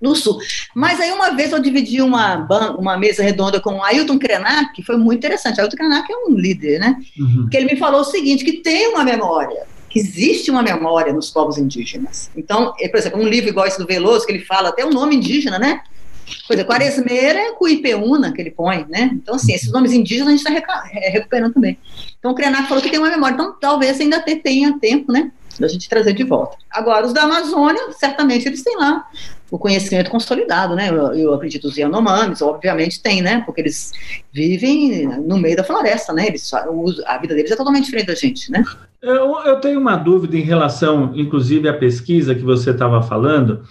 no sul. Mas aí uma vez eu dividi uma, uma mesa redonda com o Ailton Krenak, que foi muito interessante. Ailton Krenak é um líder, né? Uhum. Que ele me falou o seguinte: que tem uma memória que existe uma memória nos povos indígenas. Então, por exemplo, um livro igual esse do Veloso, que ele fala até o nome indígena, né? Pois é, Quaresmeira é Cuipeúna que ele põe, né? Então, assim, esses nomes indígenas a gente está recuperando também. Então, o Krenak falou que tem uma memória, então talvez ainda tenha tempo, né? Da gente trazer de volta. Agora, os da Amazônia, certamente eles têm lá o conhecimento consolidado, né? Eu, eu acredito os Yanomamis, obviamente tem, né? Porque eles vivem no meio da floresta, né? Eles, a vida deles é totalmente diferente da gente, né? Eu, eu tenho uma dúvida em relação, inclusive, à pesquisa que você estava falando.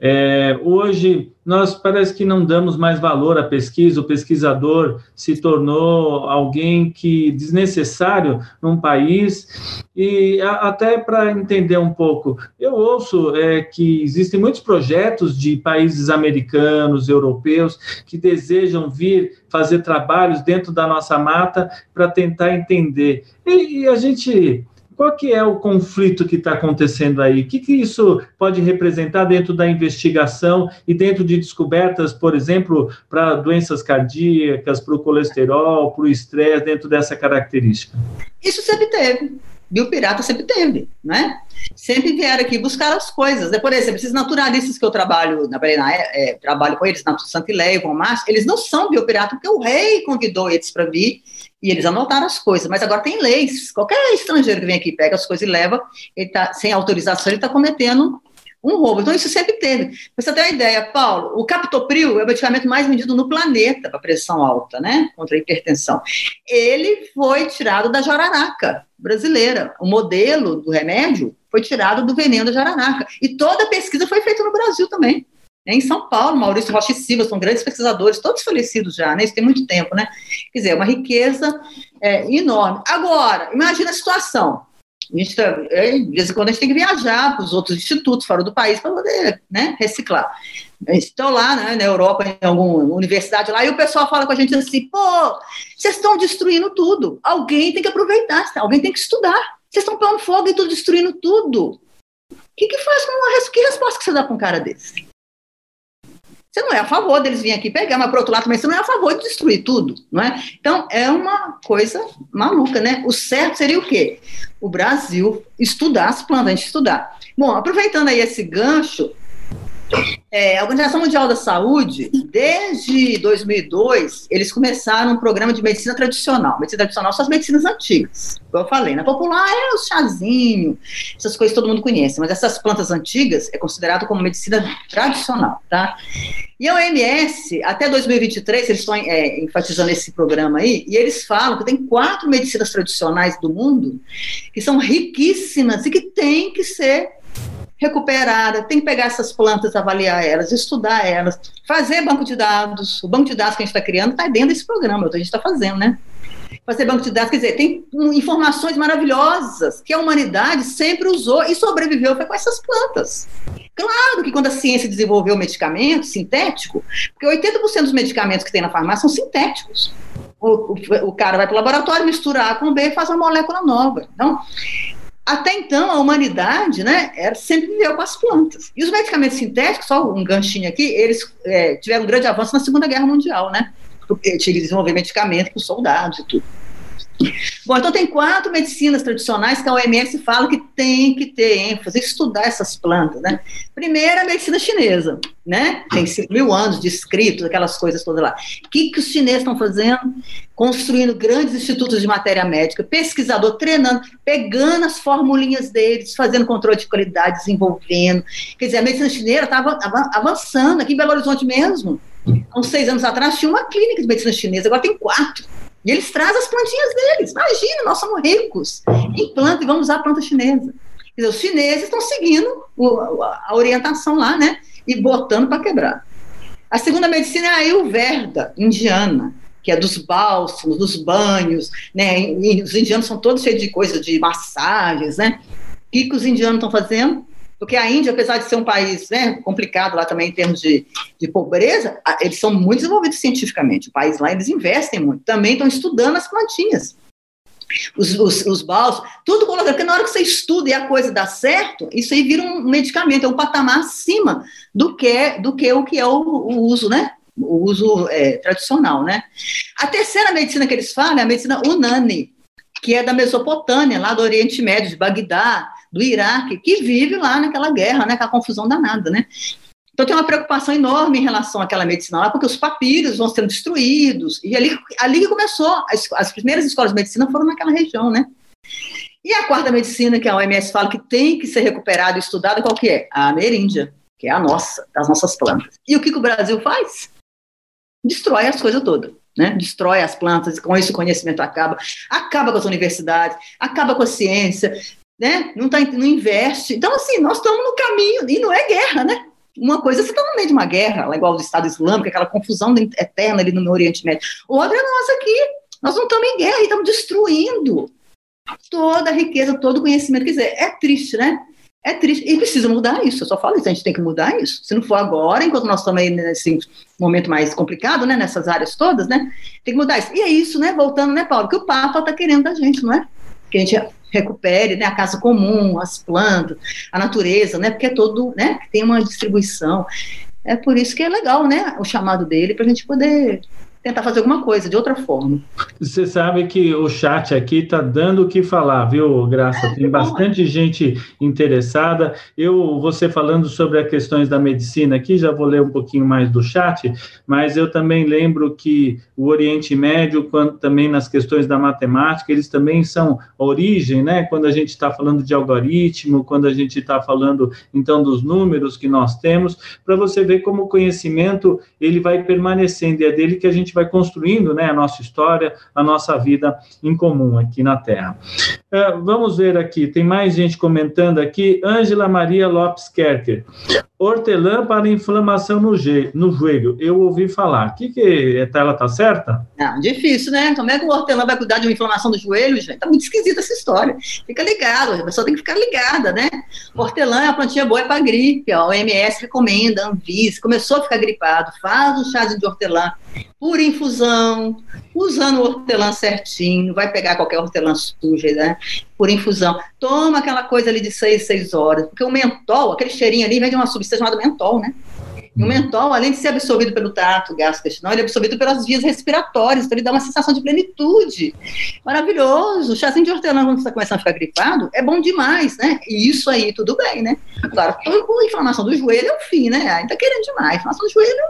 É, hoje, nós parece que não damos mais valor à pesquisa, o pesquisador se tornou alguém que desnecessário num país, e a, até para entender um pouco, eu ouço é, que existem muitos projetos de países americanos, europeus, que desejam vir fazer trabalhos dentro da nossa mata para tentar entender. E, e a gente qual que é o conflito que está acontecendo aí? O que, que isso pode representar dentro da investigação e dentro de descobertas, por exemplo, para doenças cardíacas, para o colesterol, para o estresse, dentro dessa característica? Isso sempre teve. Biopirata sempre teve, né? Sempre vieram aqui buscar as coisas. Né? Por exemplo, esses naturalistas que eu trabalho, na, na é, trabalho com eles, na Santileia e Von Márcio, eles não são biopirata porque o rei convidou eles para vir e eles anotaram as coisas, mas agora tem leis. Qualquer estrangeiro que vem aqui, pega as coisas e leva, ele tá, sem autorização, ele está cometendo um roubo. Então, isso sempre teve. Pra você ter uma ideia, Paulo, o captopril é o medicamento mais vendido no planeta para pressão alta, né? Contra a hipertensão. Ele foi tirado da jararaca brasileira. O modelo do remédio foi tirado do veneno da jararaca. E toda a pesquisa foi feita no Brasil também. Em São Paulo, Maurício Rocha e Silva são grandes pesquisadores, todos falecidos já, né? Isso tem muito tempo, né? Quer dizer, é uma riqueza é, enorme. Agora, imagina a situação. A gente tá, é, de vez em quando a gente tem que viajar para os outros institutos fora do país para poder né, reciclar. Estão lá né, na Europa, em alguma universidade lá, e o pessoal fala com a gente assim: pô, vocês estão destruindo tudo. Alguém tem que aproveitar, alguém tem que estudar. Vocês estão pondo fogo e tudo, destruindo tudo. O que, que faz com uma que resposta que você dá para um cara desse? Você não é a favor deles virem aqui pegar, mas por outro lado também você não é a favor de destruir tudo, não é? Então é uma coisa maluca, né? O certo seria o quê? O Brasil estudar as plantas, a gente estudar. Bom, aproveitando aí esse gancho, é, a Organização Mundial da Saúde, desde 2002, eles começaram um programa de medicina tradicional. Medicina tradicional são as medicinas antigas, como eu falei. Na popular é o chazinho, essas coisas todo mundo conhece, mas essas plantas antigas é considerado como medicina tradicional, tá? E a OMS, até 2023, eles estão é, enfatizando esse programa aí, e eles falam que tem quatro medicinas tradicionais do mundo que são riquíssimas e que têm que ser recuperada, tem que pegar essas plantas, avaliar elas, estudar elas, fazer banco de dados. O banco de dados que a gente está criando está dentro desse programa, que a gente está fazendo, né? Fazer banco de dados, quer dizer, tem informações maravilhosas que a humanidade sempre usou e sobreviveu foi com essas plantas. Claro que quando a ciência desenvolveu o medicamento sintético, porque 80% dos medicamentos que tem na farmácia são sintéticos. O, o, o cara vai para o laboratório, mistura A com B e faz uma molécula nova. Então, até então, a humanidade, né, era, sempre viveu com as plantas. E os medicamentos sintéticos, só um ganchinho aqui, eles é, tiveram um grande avanço na Segunda Guerra Mundial, né? Porque tinha que desenvolver medicamento para os soldados e tudo. Bom, então tem quatro medicinas tradicionais que a OMS fala que tem que ter ênfase, estudar essas plantas, né? Primeiro, a medicina chinesa, né? Tem mil anos de escritos, aquelas coisas todas lá. O que, que os chineses estão fazendo? Construindo grandes institutos de matéria médica, pesquisador treinando, pegando as formulinhas deles, fazendo controle de qualidade, desenvolvendo. Quer dizer, a medicina chinesa estava avançando aqui em Belo Horizonte mesmo. Há uns seis anos atrás tinha uma clínica de medicina chinesa, agora tem quatro. E eles trazem as plantinhas deles. Imagina, nós somos ricos em planta e vamos usar a planta chinesa. Dizer, os chineses estão seguindo o, a orientação lá, né? E botando para quebrar. A segunda medicina é a Ayurveda, indiana. que é dos bálsamos, dos banhos, né? E os indianos são todos cheios de coisas, de massagens, né? O que, que os indianos estão fazendo? Porque a Índia, apesar de ser um país né, complicado lá também em termos de, de pobreza, eles são muito desenvolvidos cientificamente. O país lá, eles investem muito. Também estão estudando as plantinhas. Os, os, os balsos, tudo colocado, porque na hora que você estuda e a coisa dá certo, isso aí vira um medicamento, é um patamar acima do que, do que o que é o, o uso, né? O uso é, tradicional, né? A terceira medicina que eles falam é a medicina Unani, que é da Mesopotâmia, lá do Oriente Médio, de Bagdá, do Iraque, que vive lá naquela guerra, né, confusão danada, né? Então tem uma preocupação enorme em relação àquela medicina lá, porque os papiros vão sendo destruídos, e ali, ali começou, as, as primeiras escolas de medicina foram naquela região, né? E a quarta medicina, que a OMS fala que tem que ser recuperada e estudada, qual que é? A ameríndia, que é a nossa, das nossas plantas. E o que, que o Brasil faz? Destrói as coisas todas. Né? Destrói as plantas, com isso o conhecimento acaba, acaba com as universidades, acaba com a ciência, né? Não, tá, não investe. Então, assim, nós estamos no caminho, e não é guerra, né? Uma coisa, você está no meio de uma guerra, igual do Estado Islâmico, aquela confusão eterna ali no Oriente Médio. Outra é nós aqui. Nós não estamos em guerra e estamos destruindo toda a riqueza, todo o conhecimento. Quer dizer, é triste, né? É triste. E precisa mudar isso. Eu só falo isso, a gente tem que mudar isso. Se não for agora, enquanto nós estamos aí nesse momento mais complicado, né? Nessas áreas todas, né? Tem que mudar isso. E é isso, né? Voltando, né, Paulo? Que o Papa está querendo da gente, não é? Que a gente recupere né, a casa comum, as plantas, a natureza, né, porque é todo, né, tem uma distribuição. É por isso que é legal, né, o chamado dele, para a gente poder tentar fazer alguma coisa de outra forma. Você sabe que o chat aqui está dando o que falar, viu, Graça? É, Tem bastante gente interessada. Eu, você falando sobre as questões da medicina aqui, já vou ler um pouquinho mais do chat, mas eu também lembro que o Oriente Médio, quando, também nas questões da matemática, eles também são origem, né? Quando a gente está falando de algoritmo, quando a gente está falando, então, dos números que nós temos, para você ver como o conhecimento, ele vai permanecendo, e é dele que a gente gente vai construindo né, a nossa história, a nossa vida em comum aqui na Terra. Uh, vamos ver aqui, tem mais gente comentando aqui. Ângela Maria Lopes Kerker. Hortelã para inflamação no, no joelho. Eu ouvi falar. O que, que ela tá certa? Não, difícil, né? Como é que o hortelã vai cuidar de uma inflamação do joelho, gente? Tá muito esquisita essa história. Fica ligado, a pessoa tem que ficar ligada, né? hortelã é uma plantinha boa é para gripe, ó. O OMS recomenda, Anvisa, começou a ficar gripado, faz um chazinho de hortelã por infusão, usando o hortelã certinho, vai pegar qualquer hortelã suja, né? por infusão. Toma aquela coisa ali de seis, seis horas, porque o mentol, aquele cheirinho ali, vem de uma substância chamada mentol, né? E o hum. mentol, além de ser absorvido pelo trato gastrointestinal, ele é absorvido pelas vias respiratórias, então ele dá uma sensação de plenitude. Maravilhoso. O chazinho de hortelã, quando você está começando a ficar gripado, é bom demais, né? E isso aí, tudo bem, né? Claro, com inflamação do joelho é o fim, né? Aí tá querendo demais. Inflamação do joelho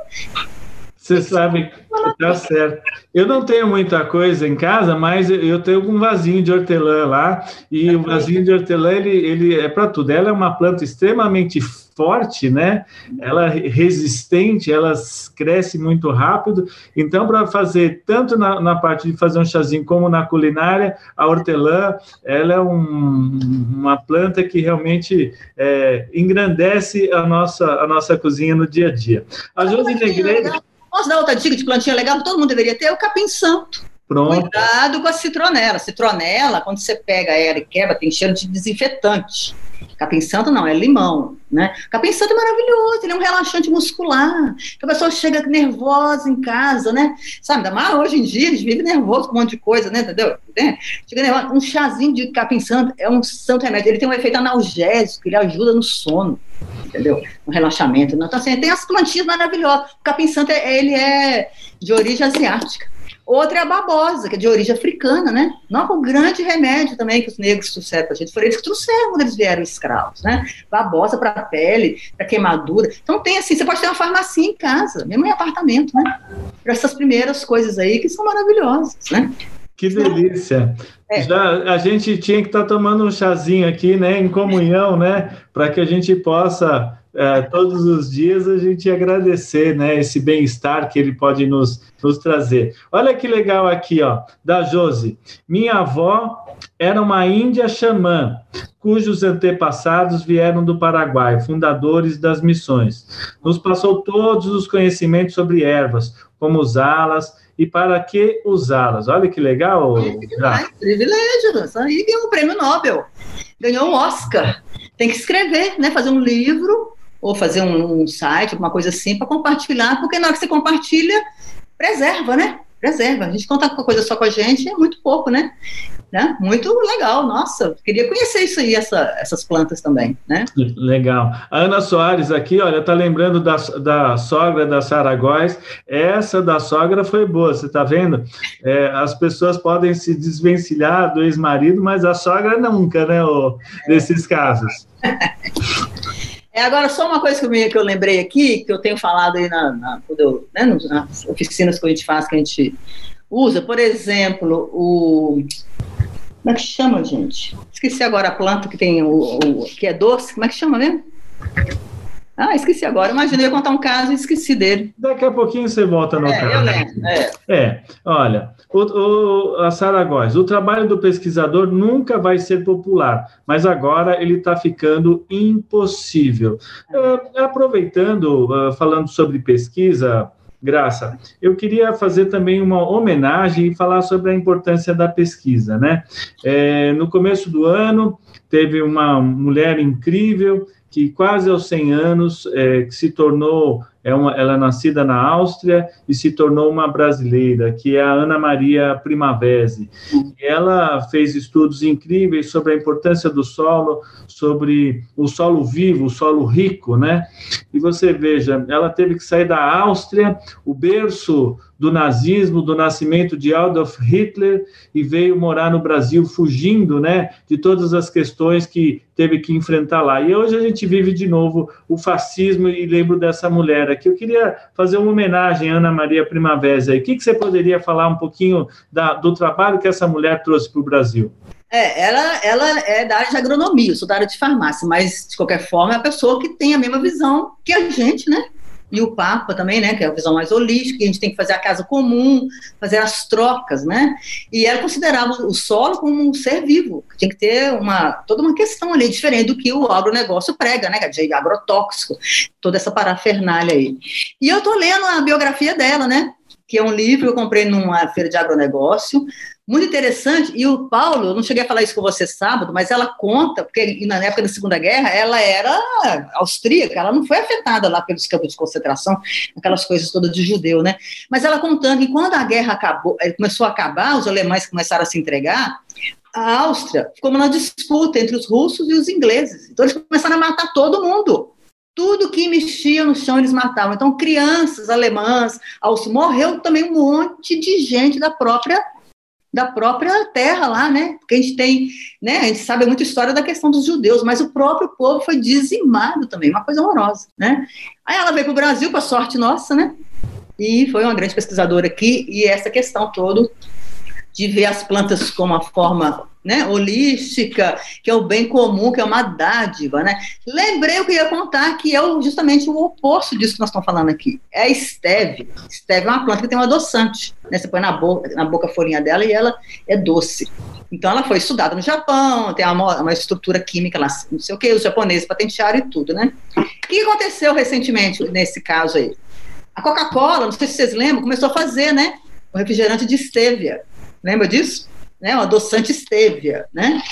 você sabe, tá certo. Eu não tenho muita coisa em casa, mas eu tenho um vasinho de hortelã lá, e o vasinho de hortelã, ele, ele é para tudo. Ela é uma planta extremamente forte, né? Ela é resistente, ela cresce muito rápido. Então, para fazer tanto na, na, parte de fazer um chazinho como na culinária, a hortelã, ela é um, uma planta que realmente é, engrandece a nossa, a nossa cozinha no dia a dia. A Josi Negreira... Posso dar outra dica de plantinha legal que todo mundo deveria ter? É o capim santo. Pronto. Cuidado com a citronela. Citronela, quando você pega ela e quebra, tem cheiro de desinfetante. Capim santo não, é limão, né? Capim santo é maravilhoso, ele é um relaxante muscular. A pessoa chega nervosa em casa, né? Sabe, ainda mais hoje em dia, eles vivem nervosos com um monte de coisa, né? Entendeu? Chega nervoso. Um chazinho de capim santo é um santo remédio. Ele tem um efeito analgésico, ele ajuda no sono, entendeu? No relaxamento. Então, assim, tem as plantinhas maravilhosas. O capim santo, ele é de origem asiática. Outra é a babosa, que é de origem africana, né? Não, um grande remédio também que os negros trouxeram para a gente. Foram eles que trouxeram quando eles vieram escravos, né? Babosa para a pele, para queimadura. Então tem assim, você pode ter uma farmácia em casa, mesmo em apartamento, né? Para essas primeiras coisas aí que são maravilhosas, né? Que delícia! É. Já a gente tinha que estar tá tomando um chazinho aqui, né, em comunhão, né, para que a gente possa é, todos os dias a gente agradecer, né, esse bem-estar que ele pode nos, nos trazer. Olha que legal aqui, ó, da Josi. Minha avó era uma índia xamã, cujos antepassados vieram do Paraguai, fundadores das missões. Nos passou todos os conhecimentos sobre ervas, como usá-las e para que usá-las. Olha que legal. É, privilégio, isso aí ganhou um prêmio Nobel, ganhou um Oscar. Tem que escrever, né? Fazer um livro ou fazer um, um site, alguma coisa assim, para compartilhar, porque na hora que você compartilha, preserva, né? Preserva. A gente conta com coisa só com a gente é muito pouco, né? Né? Muito legal, nossa, queria conhecer isso aí, essa, essas plantas também, né? Legal. A Ana Soares aqui, olha, tá lembrando da, da sogra da Saragóis, essa da sogra foi boa, você tá vendo? É, as pessoas podem se desvencilhar do ex-marido, mas a sogra nunca, né, ô, nesses casos. É, agora, só uma coisa que eu, que eu lembrei aqui, que eu tenho falado aí na, na, eu, né, nas oficinas que a gente faz, que a gente usa, por exemplo, o como é que chama, gente? Esqueci agora a planta que tem o, o que é doce. Como é que chama mesmo? Ah, esqueci agora. Imagina, eu ia contar um caso e esqueci dele. Daqui a pouquinho você volta no é, caso. É. é, olha, o, o, a Saragóis, o trabalho do pesquisador nunca vai ser popular, mas agora ele está ficando impossível. Uh, aproveitando, uh, falando sobre pesquisa, Graça, eu queria fazer também uma homenagem e falar sobre a importância da pesquisa, né? É, no começo do ano, teve uma mulher incrível que quase aos 100 anos é, que se tornou é uma, ela é nascida na Áustria e se tornou uma brasileira, que é a Ana Maria Primavesi. E ela fez estudos incríveis sobre a importância do solo, sobre o solo vivo, o solo rico, né? E você veja, ela teve que sair da Áustria, o berço do nazismo, do nascimento de Adolf Hitler e veio morar no Brasil fugindo, né, de todas as questões que teve que enfrentar lá. E hoje a gente vive de novo o fascismo e lembro dessa mulher aqui. Eu queria fazer uma homenagem a Ana Maria Primavera. O que, que você poderia falar um pouquinho da, do trabalho que essa mulher trouxe para o Brasil? É, ela, ela é da área de agronomia, eu sou da área de farmácia, mas de qualquer forma é a pessoa que tem a mesma visão que a gente, né? E o Papa também, né, que é a visão mais holística, a gente tem que fazer a casa comum, fazer as trocas, né, e ela considerava o solo como um ser vivo, que tinha que ter uma, toda uma questão ali, diferente do que o agronegócio prega, né, de agrotóxico, toda essa parafernália aí. E eu tô lendo a biografia dela, né, que é um livro que eu comprei numa feira de agronegócio, muito interessante, e o Paulo, eu não cheguei a falar isso com você sábado, mas ela conta, porque na época da Segunda Guerra ela era austríaca, ela não foi afetada lá pelos campos de concentração, aquelas coisas todas de judeu, né? Mas ela contando que quando a guerra acabou, eh, começou a acabar, os alemães começaram a se entregar, a Áustria ficou numa disputa entre os russos e os ingleses. Então eles começaram a matar todo mundo. Tudo que mexia no chão eles matavam. Então crianças alemãs, morreu também um monte de gente da própria da própria terra lá, né? Porque a gente tem, né? A gente sabe muita história da questão dos judeus, mas o próprio povo foi dizimado também, uma coisa horrorosa, né? Aí ela veio para o Brasil, para sorte nossa, né? E foi uma grande pesquisadora aqui, e essa questão toda de ver as plantas como uma forma né, holística, que é o bem comum, que é uma dádiva, né? Lembrei o que eu ia contar, que é justamente o oposto disso que nós estamos falando aqui. É a esteve. Esteve é uma planta que tem um adoçante, né? Você põe na boca, na boca a folhinha dela e ela é doce. Então ela foi estudada no Japão, tem uma, uma estrutura química lá, não sei o que, os japoneses patentearam e tudo, né? O que aconteceu recentemente nesse caso aí? A Coca-Cola, não sei se vocês lembram, começou a fazer, né? O refrigerante de stevia. Lembra disso? Né, o adoçante stevia, né?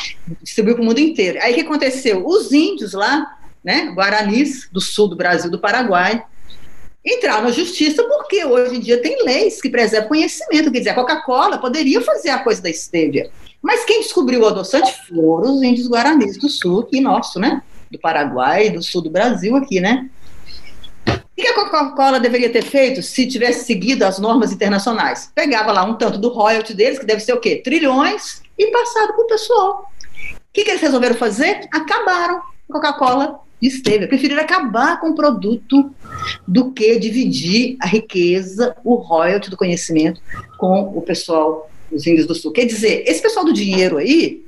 Distribuiu para o mundo inteiro. Aí o que aconteceu? Os índios lá, né, guaranis do sul do Brasil, do Paraguai, entraram na justiça porque hoje em dia tem leis que preservam conhecimento. Quer dizer, a Coca-Cola poderia fazer a coisa da stevia. Mas quem descobriu o adoçante foram os índios guaranis do sul, aqui nosso, né? Do Paraguai, do sul do Brasil aqui, né? Que a Coca-Cola deveria ter feito se tivesse seguido as normas internacionais? Pegava lá um tanto do royalty deles, que deve ser o quê? Trilhões, e passado para o pessoal. O que, que eles resolveram fazer? Acabaram a Coca-Cola de stevia. Preferiram acabar com o produto do que dividir a riqueza, o royalty do conhecimento com o pessoal, os índios do sul. Quer dizer, esse pessoal do dinheiro aí,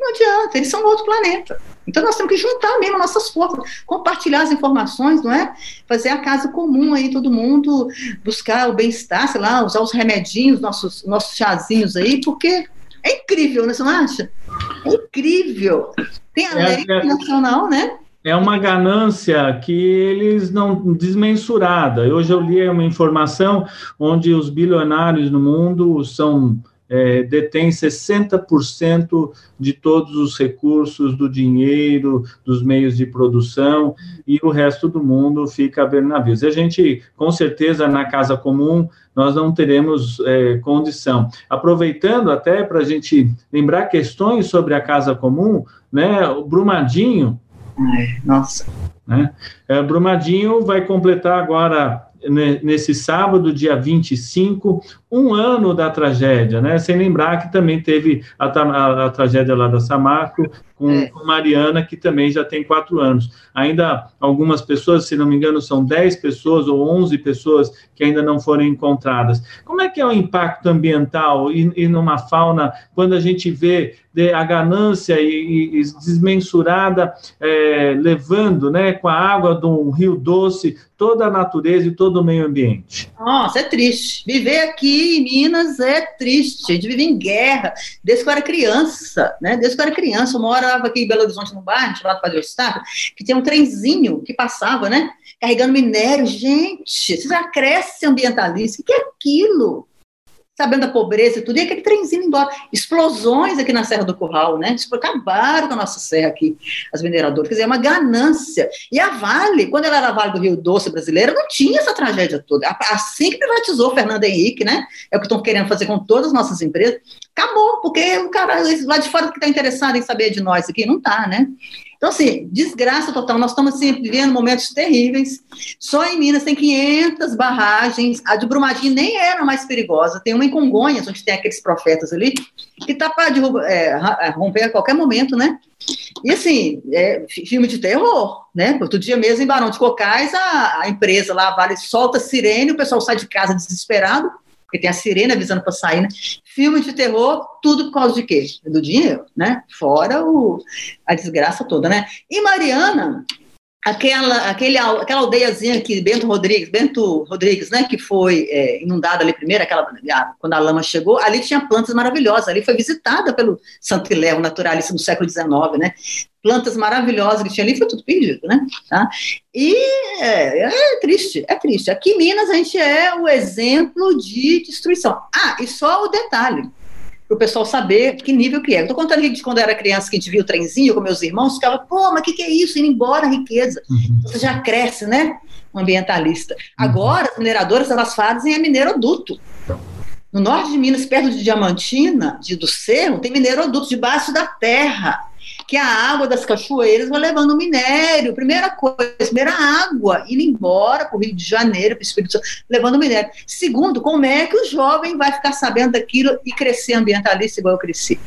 Não adianta, eles são outro planeta. Então nós temos que juntar mesmo nossas forças, compartilhar as informações, não é? Fazer a casa comum aí, todo mundo buscar o bem-estar, sei lá, usar os remedinhos, nossos, nossos chazinhos aí, porque é incrível, né? Você não acha? É incrível. Tem a é, lei é, nacional, né? É uma ganância que eles não desmensurada. Hoje eu li uma informação onde os bilionários no mundo são é, detém 60% de todos os recursos do dinheiro, dos meios de produção, e o resto do mundo fica a ver navios. E a gente, com certeza, na casa comum, nós não teremos é, condição. Aproveitando até para a gente lembrar questões sobre a casa comum, né, o Brumadinho. Nossa. Né, é, Brumadinho vai completar agora nesse sábado, dia 25, um ano da tragédia, né? Sem lembrar que também teve a, a, a tragédia lá da Samarco, com, é. com, Mariana, que também já tem quatro anos. Ainda algumas pessoas, se não me engano, são 10 pessoas ou 11 pessoas que ainda não foram encontradas. Como é que é o impacto ambiental e, e numa fauna quando a gente vê a ganância e, e desmensurada é, levando né, com a água de um rio doce toda a natureza e todo o meio ambiente? Nossa, é triste. Viver aqui em Minas é triste. A gente vive em guerra desde que eu era criança, né? Desde que eu era criança. Eu moro morava aqui em Belo Horizonte, no bairro, chamado Padre Eustáquio, que tinha um trenzinho que passava, né? Carregando minério. Gente, você já cresce ambientalista. O que é aquilo? Sabendo da pobreza e tudo, e aquele trenzinho embora. Explosões aqui na Serra do Curral, né? Acabaram com a nossa serra aqui, as mineradoras. Quer dizer, é uma ganância. E a Vale, quando ela era a Vale do Rio Doce brasileira, não tinha essa tragédia toda. Assim que privatizou Fernando Henrique, né? É o que estão querendo fazer com todas as nossas empresas. Acabou, porque o cara lá de fora que está interessado em saber de nós aqui, não está, né? Então, assim, desgraça total. Nós estamos assim, vivendo momentos terríveis. Só em Minas tem 500 barragens. A de Brumadinho nem era mais perigosa. Tem uma em Congonhas, onde tem aqueles profetas ali, que está para é, é, romper a qualquer momento, né? E assim, é, filme de terror, né? Outro dia mesmo, em Barão de Cocais, a, a empresa lá, a Vale, solta sirene, o pessoal sai de casa desesperado porque tem a sirene avisando para sair, né? Filme de terror, tudo por causa de quê? Do dinheiro, né? Fora o, a desgraça toda, né? E Mariana, aquela, aquele, aquela aldeiazinha que Bento Rodrigues, Bento Rodrigues, né, que foi é, inundada ali primeiro, aquela, quando a lama chegou, ali tinha plantas maravilhosas, ali foi visitada pelo Santo Iléu, naturalista do século XIX, né, plantas maravilhosas que tinha ali, foi tudo perdido, né? Tá? E é, é, triste, é triste. Aqui em Minas a gente é o exemplo de destruição. Ah, e só o detalhe, para o pessoal saber que nível que é. Estou contando aqui de quando eu era criança, que a gente via o trenzinho com meus irmãos, ficava, pô, mas o que, que é isso? Indo embora a riqueza. Uhum. Você já cresce, né? Um ambientalista. Uhum. Agora, as mineradoras, elas fazem é mineroduto. No norte de Minas, perto de Diamantina, de, do Cerro, tem mineroduto debaixo da terra que a água das cachoeiras vai levando minério. Primeira coisa, primeira água indo embora para o Rio de Janeiro, para o Espírito Santo, levando minério. Segundo, como é que o jovem vai ficar sabendo daquilo e crescer ambientalista igual eu cresci?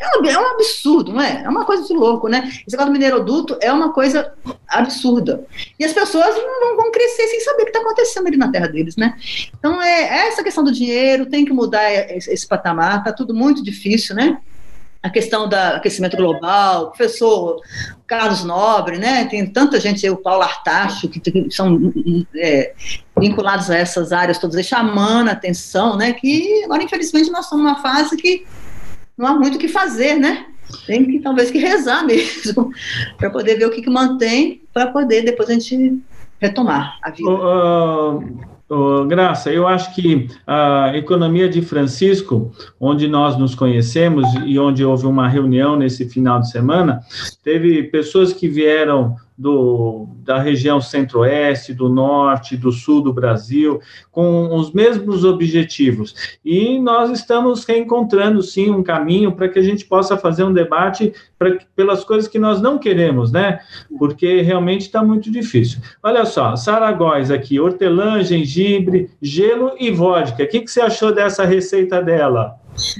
É um, é um, absurdo, não é? É uma coisa de louco, né? Esse negócio do mineroduto é uma coisa absurda. E as pessoas não vão crescer sem saber o que está acontecendo ali na terra deles, né? Então, é, é, essa questão do dinheiro, tem que mudar esse, esse patamar, está tudo muito difícil, né? A questão do aquecimento global, o professor Carlos Nobre, né? Tem tanta gente o Paulo Artacho, que, que são é, vinculados a essas áreas todas, chamando a atenção, né? Que agora, infelizmente, nós estamos numa fase que não há muito o que fazer, né? Tem que talvez que rezar mesmo, para poder ver o que, que mantém, para poder depois a gente retomar a vida. Uh, uh Oh, Graça, eu acho que a economia de Francisco, onde nós nos conhecemos e onde houve uma reunião nesse final de semana, teve pessoas que vieram do, da região centro-oeste, do norte, do sul do Brasil, com os mesmos objetivos. E nós estamos reencontrando, sim, um caminho para que a gente possa fazer um debate pra, pelas coisas que nós não queremos, né? Porque realmente está muito difícil. Olha só, Saragóis aqui, hortelã, gengibre, gelo e vodka. O que, que você achou dessa receita dela?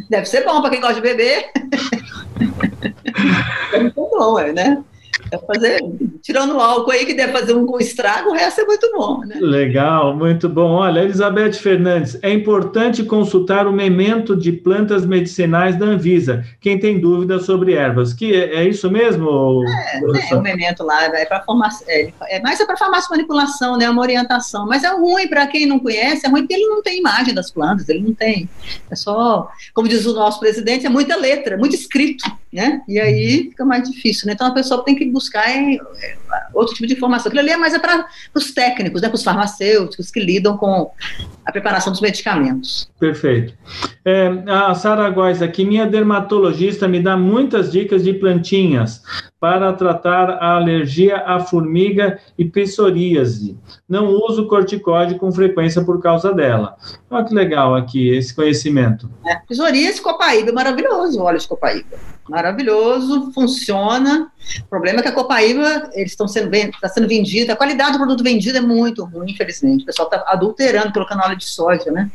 Deve ser bom para quem gosta de beber. é muito bom, é, né? É fazer, tirando o álcool aí que deve fazer um estrago, o resto é muito bom, né? Legal, muito bom. Olha, Elizabeth Fernandes, é importante consultar o memento de plantas medicinais da Anvisa. Quem tem dúvidas sobre ervas, que é, é isso mesmo? É, é, o memento lá é para farmácia, é, é mais é para farmácia manipulação, né? Uma orientação. Mas é ruim para quem não conhece, é ruim porque ele não tem imagem das plantas, ele não tem. É só, como diz o nosso presidente, é muita letra, muito escrito, né? E aí fica mais difícil, né? Então a pessoa tem que buscar é, é, outro tipo de informação. Aquilo ali é mais é para os técnicos, né, para os farmacêuticos que lidam com a preparação dos medicamentos. Perfeito. É, a Sara Góes aqui, minha dermatologista me dá muitas dicas de plantinhas para tratar a alergia à formiga e psoríase. Não uso corticóide com frequência por causa dela. Olha que legal aqui esse conhecimento. É, psoríase, copaíba, maravilhoso, óleo de copaíba. Maravilhoso, funciona. O problema é que a copaíba, eles estão sendo, está sendo vendida, a qualidade do produto vendido é muito ruim, infelizmente. O pessoal está adulterando, colocando óleo de soja, né?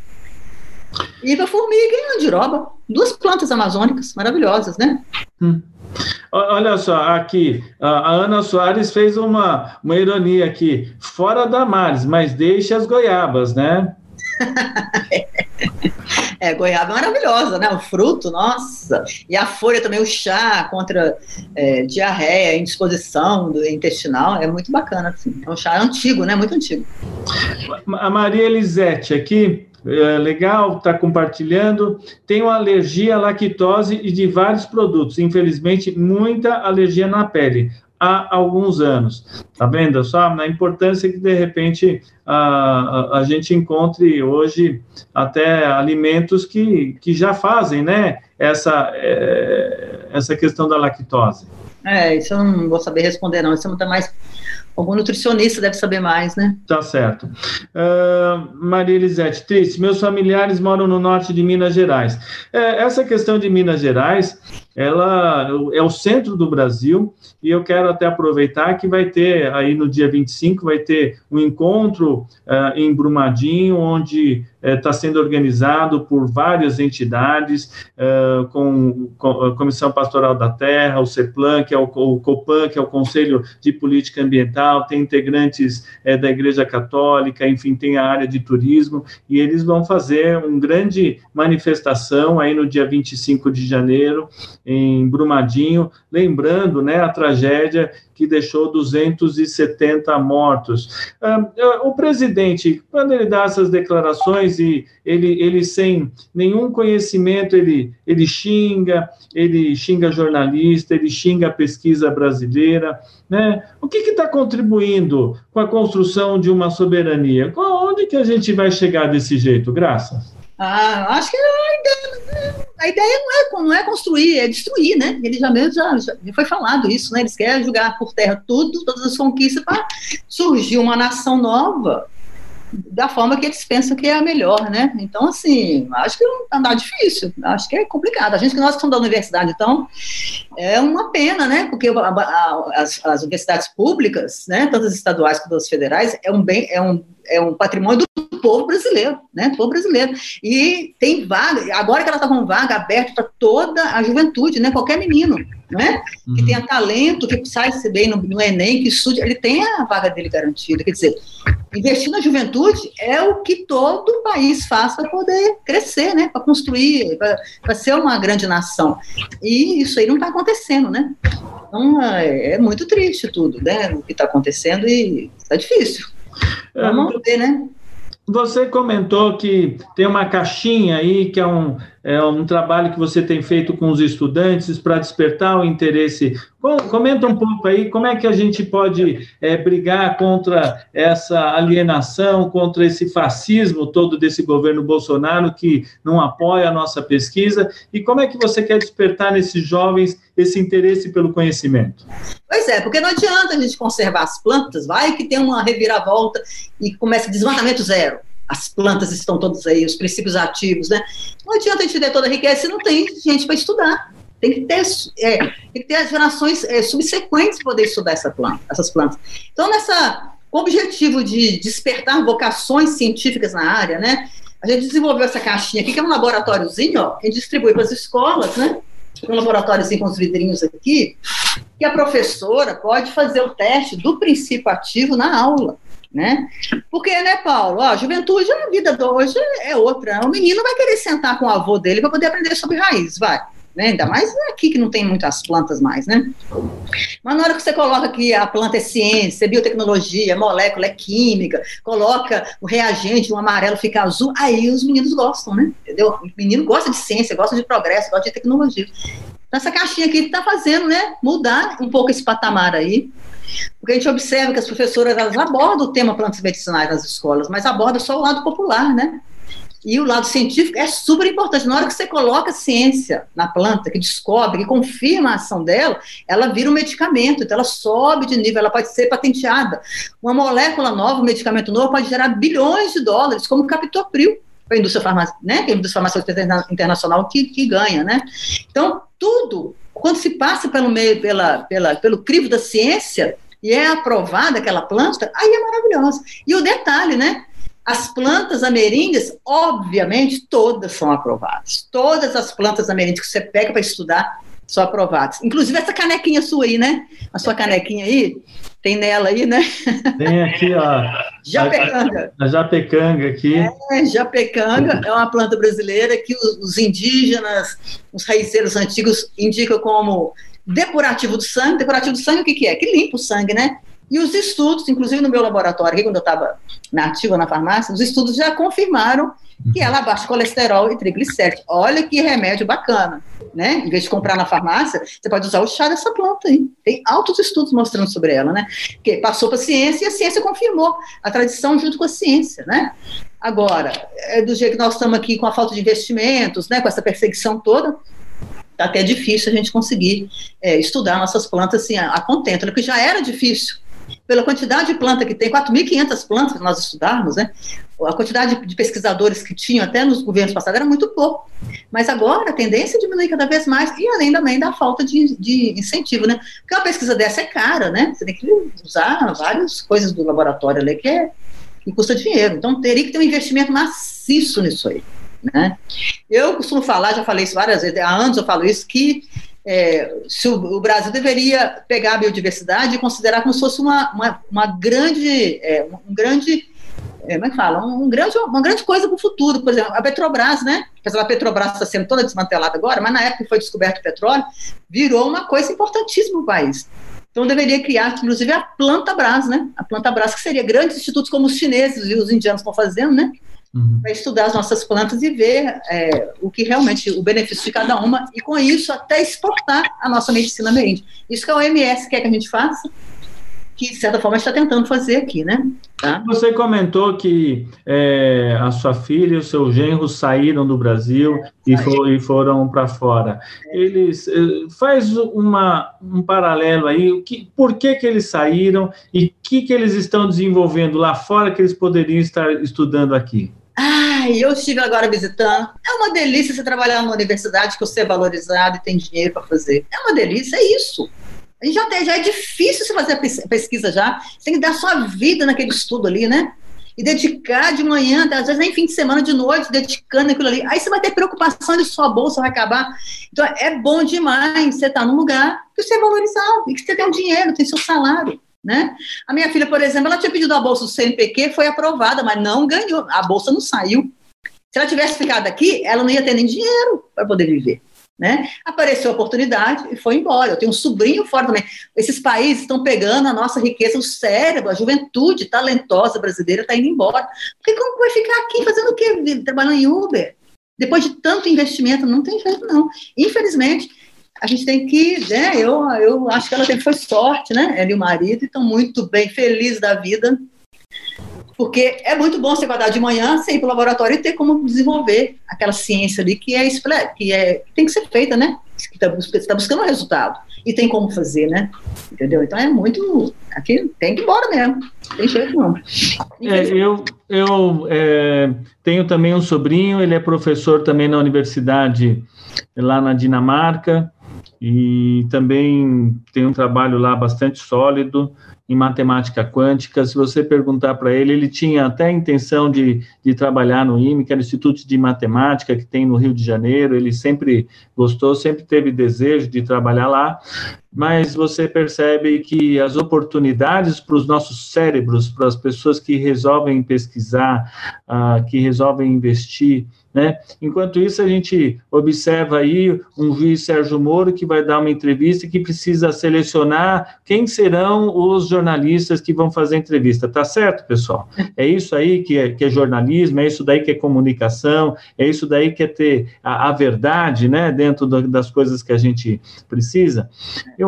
E a formiga e a andiroba, duas plantas amazônicas maravilhosas, né? Hum. Olha só, aqui, a Ana Soares fez uma, uma ironia aqui, fora da Mares, mas deixa as goiabas, né? é, goiaba é maravilhosa, né? O fruto, nossa. E a folha também, o chá contra é, diarreia, indisposição do intestinal, é muito bacana, assim. É um chá antigo, né? Muito antigo. A Maria Elisete aqui é, legal, está compartilhando. Tenho alergia à lactose e de vários produtos. Infelizmente, muita alergia na pele há alguns anos. Tá vendo só a importância que de repente a, a, a, gente encontre hoje até alimentos que, que já fazem, né? Essa, é, essa questão da lactose. É, isso eu não vou saber responder, não. Isso é muito mais Algum nutricionista deve saber mais, né? Tá certo. Uh, Maria Elisete, triste, meus familiares moram no norte de Minas Gerais. É, essa questão de Minas Gerais, ela é o centro do Brasil, e eu quero até aproveitar que vai ter, aí no dia 25, vai ter um encontro uh, em Brumadinho, onde está uh, sendo organizado por várias entidades, uh, com, com, a Comissão Pastoral da Terra, o CEPLAN, que é o, o COPAN, que é o Conselho de Política Ambiental, tem integrantes uh, da Igreja Católica, enfim, tem a área de turismo, e eles vão fazer uma grande manifestação aí no dia 25 de janeiro, em Brumadinho, lembrando né, a tragédia que deixou 270 mortos. Ah, o presidente, quando ele dá essas declarações e ele, ele sem nenhum conhecimento, ele, ele xinga, ele xinga jornalista, ele xinga a pesquisa brasileira, né? O que está contribuindo com a construção de uma soberania? Onde que a gente vai chegar desse jeito? Graças. Ah, acho que a ideia, a ideia não, é, não é construir, é destruir, né? Ele já mesmo já, já foi falado isso, né? Eles querem jogar por terra tudo, todas as conquistas para surgir uma nação nova da forma que eles pensam que é a melhor, né? Então, assim, acho que não andar difícil, acho que é complicado. A gente que nós somos da universidade, então, é uma pena, né? Porque a, a, as, as, universidades públicas, né, tanto as estaduais quanto as federais, é um bem, é um, é um patrimônio do povo brasileiro, né? Do povo brasileiro. E tem vaga, agora que ela está com vaga aberta para toda a juventude, né? Qualquer menino, né? Uhum. Que tenha talento, que sai bem no, no Enem, que estude, ele tem a vaga dele garantida. Quer dizer, investir na juventude é o que todo país faz para poder crescer, né? Para construir, para ser uma grande nação. E isso aí não está acontecendo, né? Então é, é muito triste tudo, né? O que está acontecendo e está difícil. Vamos ver, né? Você comentou que tem uma caixinha aí, que é um, é um trabalho que você tem feito com os estudantes para despertar o interesse. Comenta um pouco aí como é que a gente pode é, brigar contra essa alienação, contra esse fascismo todo desse governo Bolsonaro que não apoia a nossa pesquisa e como é que você quer despertar nesses jovens esse interesse pelo conhecimento? Pois é, porque não adianta a gente conservar as plantas, vai que tem uma reviravolta e começa desmatamento zero as plantas estão todas aí, os princípios ativos, né? Não adianta a gente ter toda a riqueza se não tem gente para estudar. Tem que ter, é, tem que ter as gerações é, subsequentes para poder estudar essa planta, essas plantas. Então, nessa objetivo de despertar vocações científicas na área, né? A gente desenvolveu essa caixinha aqui, que é um laboratóriozinho, ó, que a gente distribui para as escolas, né? Um laboratóriozinho com os vidrinhos aqui, que a professora pode fazer o teste do princípio ativo na aula. Né? Porque, né, Paulo? Ó, a juventude, a vida de hoje é outra. O menino vai querer sentar com o avô dele para poder aprender sobre raiz, vai né? Ainda mais aqui que não tem muitas plantas mais, né? Mas na hora que você coloca que a planta é ciência, é biotecnologia, é molécula, é química, coloca o reagente, um amarelo fica azul, aí os meninos gostam, né? Entendeu? O menino gosta de ciência, gosta de progresso, gosta de tecnologia. Então, essa caixinha aqui está fazendo, né? Mudar um pouco esse patamar aí. Porque a gente observa que as professoras elas abordam o tema plantas medicinais nas escolas, mas abordam só o lado popular, né? E o lado científico é super importante. Na hora que você coloca a ciência na planta, que descobre, que confirma a ação dela, ela vira um medicamento, então ela sobe de nível, ela pode ser patenteada. Uma molécula nova, um medicamento novo, pode gerar bilhões de dólares, como o captopril, a indústria farmacêutica, né? É a indústria farmacêutica internacional que, que ganha, né? Então, tudo, quando se passa pelo meio, pela, pela, pelo crivo da ciência, e é aprovada aquela planta, aí é maravilhosa. E o detalhe, né? As plantas ameríndias, obviamente, todas são aprovadas. Todas as plantas ameríndias que você pega para estudar são aprovadas. Inclusive essa canequinha sua aí, né? A sua canequinha aí, tem nela aí, né? Tem aqui, ó. Japecanga. A, a japecanga aqui. É, japecanga é uma planta brasileira que os, os indígenas, os raiceiros antigos indicam como depurativo do sangue. Depurativo do sangue o que, que é? Que limpa o sangue, né? E os estudos, inclusive no meu laboratório, aqui, quando eu estava na ativa na farmácia, os estudos já confirmaram que ela abaixa colesterol e triglicéridos. Olha que remédio bacana, né? Em vez de comprar na farmácia, você pode usar o chá dessa planta aí. Tem altos estudos mostrando sobre ela, né? Que passou para a ciência e a ciência confirmou a tradição junto com a ciência, né? Agora, é do jeito que nós estamos aqui com a falta de investimentos, né? Com essa perseguição toda, tá até difícil a gente conseguir é, estudar nossas plantas assim, a, a contento, né? porque já era difícil pela quantidade de planta que tem, 4.500 plantas que nós estudarmos, né? A quantidade de pesquisadores que tinham até nos governos passados era muito pouco. Mas agora a tendência é diminuir cada vez mais, e além também da falta de, de incentivo, né? Porque uma pesquisa dessa é cara, né? Você tem que usar várias coisas do laboratório ali que, é, que custa dinheiro. Então teria que ter um investimento maciço nisso aí. Né? Eu costumo falar, já falei isso várias vezes, há anos eu falo isso, que é, se o, o, Brasil deveria pegar a biodiversidade e considerar como se fosse uma, uma, uma grande, é, um grande, é, como é que fala, um, um grande, uma grande coisa para o futuro, por exemplo, a Petrobras, né, apesar da Petrobras está sendo toda desmantelada agora, mas na época que foi descoberto o petróleo, virou uma coisa importantíssima para o país. Então deveria criar, inclusive, a Planta Brás, né, a Planta Brás, que seria grandes institutos como os chineses e os indianos estão fazendo, né, uhum. para estudar as nossas plantas e ver é, o que realmente, o benefício de cada uma, e com isso até exportar a nossa medicina ameríndia. Isso que a OMS quer que a gente faça, que de certa forma está tentando fazer aqui, né? Tá? Você comentou que é, a sua filha e o seu genro saíram do Brasil é, e, for, e, foram para fora. É. Eles é, faz uma, um paralelo aí, que, por que, que eles saíram e o que, que eles estão desenvolvendo lá fora que eles poderiam estar estudando aqui? Ai, eu estive agora visitando. É uma delícia você trabalhar numa universidade que você é valorizado e tem dinheiro para fazer. É uma delícia, é isso. A gente já, tem, já é difícil você fazer a pesquisa já. Você tem que dar sua vida naquele estudo ali, né? E dedicar de manhã, às vezes nem fim de semana, de noite, dedicando aquilo ali. Aí você vai ter preocupação de sua bolsa vai acabar. Então é bom demais você estar tá num lugar que você é valorizado e que você tem um dinheiro, tem seu salário. Né? A minha filha, por exemplo, ela tinha pedido a bolsa do CNPq, foi aprovada, mas não ganhou, a bolsa não saiu. Se ela tivesse ficado aqui, ela não ia ter nem dinheiro para poder viver. Né? Apareceu a oportunidade e foi embora. Eu tenho um sobrinho fora também. Esses países estão pegando a nossa riqueza, o cérebro, a juventude talentosa brasileira está indo embora. Porque como vai ficar aqui fazendo o quê? Trabalhando em Uber? Depois de tanto investimento, não tem jeito, não. Infelizmente, a gente tem que, né, eu, eu acho que ela teve foi sorte, né, ela e o marido, estão muito bem, felizes da vida, porque é muito bom você acordar de manhã, você ir para o laboratório e ter como desenvolver aquela ciência ali que é, que é que tem que ser feita, né, que está tá buscando um resultado, e tem como fazer, né, entendeu? Então é muito, aqui tem que ir embora mesmo, tem jeito não. É, eu eu é, tenho também um sobrinho, ele é professor também na universidade lá na Dinamarca, e também tem um trabalho lá bastante sólido em matemática quântica. Se você perguntar para ele, ele tinha até a intenção de, de trabalhar no IME, que era o Instituto de Matemática que tem no Rio de Janeiro. Ele sempre gostou, sempre teve desejo de trabalhar lá, mas você percebe que as oportunidades para os nossos cérebros, para as pessoas que resolvem pesquisar, uh, que resolvem investir, né? Enquanto isso, a gente observa aí um juiz Sérgio Moro que vai dar uma entrevista que precisa selecionar quem serão os jornalistas que vão fazer a entrevista. Tá certo, pessoal? É isso aí que é, que é jornalismo, é isso daí que é comunicação, é isso daí que é ter a, a verdade, né, dentro do, das coisas que a gente precisa.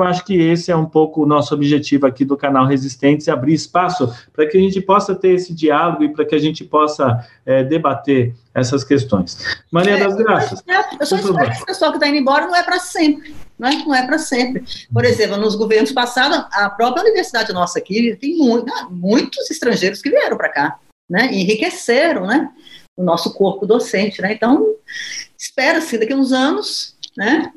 Acho que esse é um pouco o nosso objetivo aqui do canal Resistentes, abrir espaço para que a gente possa ter esse diálogo e para que a gente possa é, debater essas questões. Maria é, das Graças. Eu só espero que esse pessoal que está indo embora não é para sempre. Não é, não é para sempre. Por exemplo, nos governos passados, a própria universidade nossa aqui tem muito, ah, muitos estrangeiros que vieram para cá, né? E enriqueceram, né? O nosso corpo docente, né? Então, espera-se daqui a uns anos, né?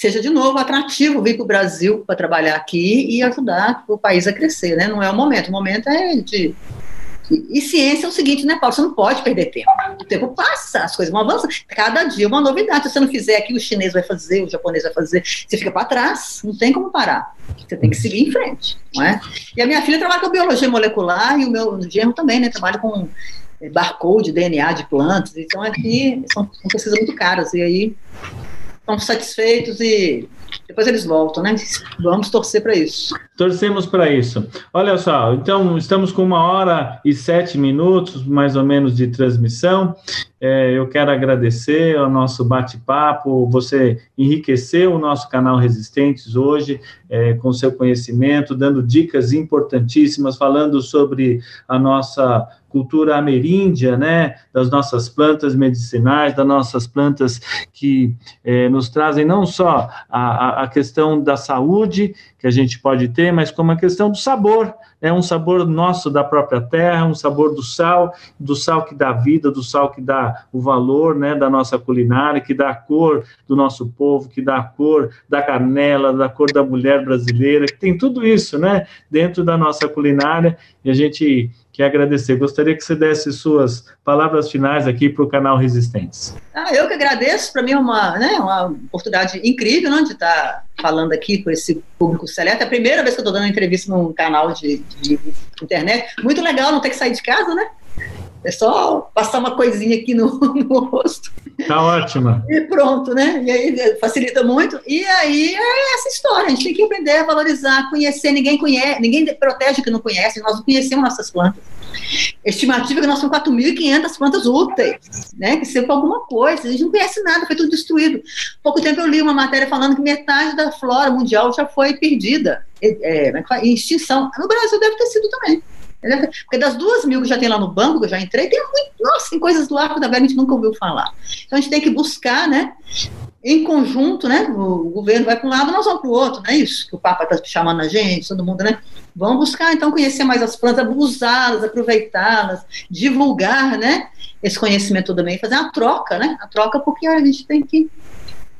Seja de novo atrativo vir para o Brasil para trabalhar aqui e ajudar o país a crescer, né? Não é o momento. O momento é de e ciência é o seguinte, né, Paulo? Você não pode perder tempo. O tempo passa, as coisas vão avançando. Cada dia uma novidade. Se você não fizer aqui, o chinês vai fazer, o japonês vai fazer. Você fica para trás, não tem como parar. Você tem que seguir em frente, não é? E a minha filha trabalha com biologia molecular e o meu genro também, né? Trabalha com eh, barcode, DNA de plantas. Então aqui são, são pesquisas muito caras. E aí estão satisfeitos e depois eles voltam, né? Vamos torcer para isso. Torcemos para isso. Olha só, então estamos com uma hora e sete minutos, mais ou menos, de transmissão. É, eu quero agradecer ao nosso bate-papo. Você enriqueceu o nosso canal Resistentes hoje é, com seu conhecimento, dando dicas importantíssimas, falando sobre a nossa cultura ameríndia, né, das nossas plantas medicinais, das nossas plantas que é, nos trazem não só a, a questão da saúde que a gente pode ter, mas como a questão do sabor, é um sabor nosso da própria terra, um sabor do sal, do sal que dá vida, do sal que dá o valor, né, da nossa culinária, que dá a cor do nosso povo, que dá a cor da canela, da cor da mulher brasileira, que tem tudo isso, né, dentro da nossa culinária, e a gente quer agradecer. Gostaria que você desse suas palavras finais aqui para o canal Resistentes. Ah, eu que agradeço, para mim é uma, né, uma oportunidade incrível né, de estar falando aqui com esse público seleto. É a primeira vez que eu estou dando entrevista num canal de, de, internet. Muito legal não ter que sair de casa, né? É só passar uma coisinha aqui no, no rosto. Tá ótima. E pronto, né? E aí facilita muito. E aí é essa história. A gente tem que aprender a valorizar, conhecer. Ninguém conhece, ninguém protege que não conhece. Nós não conhecemos nossas plantas. Estimativa que nós temos 4.500 plantas úteis, né? Que servem para alguma coisa. A gente não conhece nada, foi tudo destruído. pouco tempo eu li uma matéria falando que metade da flora mundial já foi perdida, é, é em extinção. No Brasil deve ter sido também. Porque das duas mil que já tem lá no banco, que eu já entrei, tem muito, nossa, tem coisas do arco da velha que a gente nunca ouviu falar. Então a gente tem que buscar, né? Em conjunto, né? O governo vai para um lado, nós vamos para o outro, não é isso? Que o Papa está chamando a gente, todo mundo, né? Vamos buscar, então, conhecer mais as plantas, usá-las, aproveitá-las, divulgar, né? Esse conhecimento também, fazer uma troca, né? A troca porque a gente tem que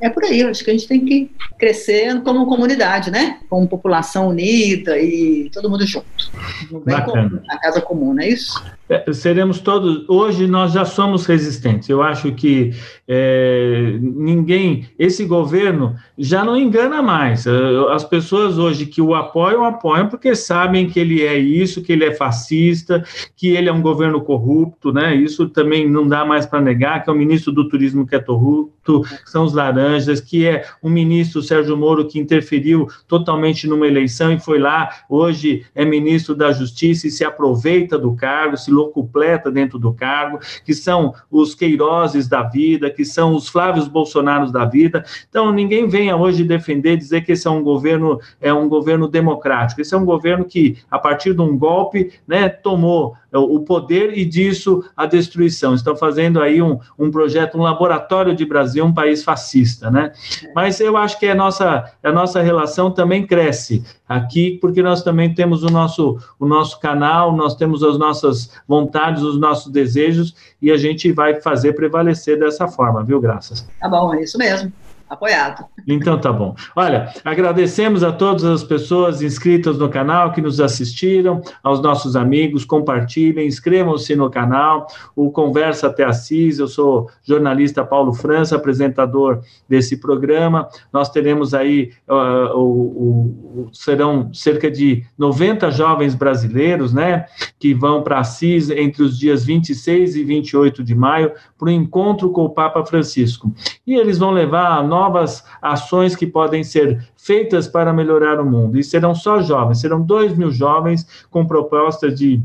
é por aí, acho que a gente tem que crescer como comunidade, né? Como população unida e todo mundo junto. No bem comum, na casa comum, não é isso? É, seremos todos. Hoje nós já somos resistentes. Eu acho que é, ninguém, esse governo já não engana mais. As pessoas hoje que o apoiam, apoiam porque sabem que ele é isso, que ele é fascista, que ele é um governo corrupto, né? Isso também não dá mais para negar, que é o ministro do turismo que é corrupto, que são os laranjas, que é o ministro Sérgio Moro que interferiu totalmente numa eleição e foi lá, hoje é ministro da Justiça e se aproveita do cargo, se locupleta dentro do cargo, que são os Queirozes da vida, que são os Flávios Bolsonaros da vida. Então, ninguém venha hoje defender, dizer que esse é um governo, é um governo democrático. Esse é um governo que, a partir de um golpe, né, tomou o poder e disso a destruição. Estão fazendo aí um, um projeto, um laboratório de Brasil, um país fascista, né? Mas eu acho que a nossa, a nossa relação também cresce aqui, porque nós também temos o nosso, o nosso canal, nós temos as nossas vontades, os nossos desejos, e a gente vai fazer prevalecer dessa forma, viu, Graças? Tá bom, é isso mesmo. Apoiado. Então tá bom. Olha, agradecemos a todas as pessoas inscritas no canal que nos assistiram, aos nossos amigos, compartilhem, inscrevam-se no canal, o Conversa até Assis, eu sou jornalista Paulo França, apresentador desse programa, nós teremos aí, uh, o, o, serão cerca de 90 jovens brasileiros, né, que vão para Assis entre os dias 26 e 28 de maio, para o encontro com o Papa Francisco. E eles vão levar novas ações que podem ser feitas para melhorar o mundo. E serão só jovens, serão 2 mil jovens com proposta de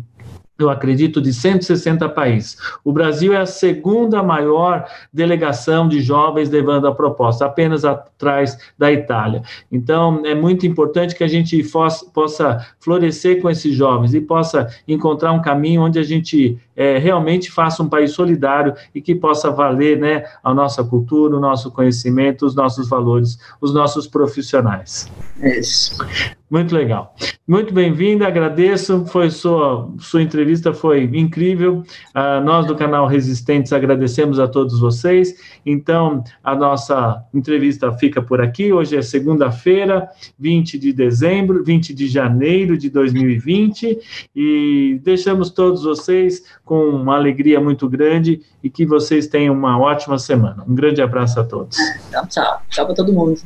eu acredito, de 160 países. O Brasil é a segunda maior delegação de jovens levando a proposta, apenas atrás da Itália. Então, é muito importante que a gente possa florescer com esses jovens e possa encontrar um caminho onde a gente é, realmente faça um país solidário e que possa valer né, a nossa cultura, o nosso conhecimento, os nossos valores, os nossos profissionais. Isso. Muito legal. Muito bem-vinda, agradeço. Foi sua, sua entrevista foi incrível. Uh, nós do canal Resistentes agradecemos a todos vocês. Então, a nossa entrevista fica por aqui. Hoje é segunda-feira, 20 de dezembro, 20 de janeiro de 2020, e deixamos todos vocês com uma alegria muito grande e que vocês tenham uma ótima semana. Um grande abraço a todos. Tchau, tchau. Tchau para todo mundo.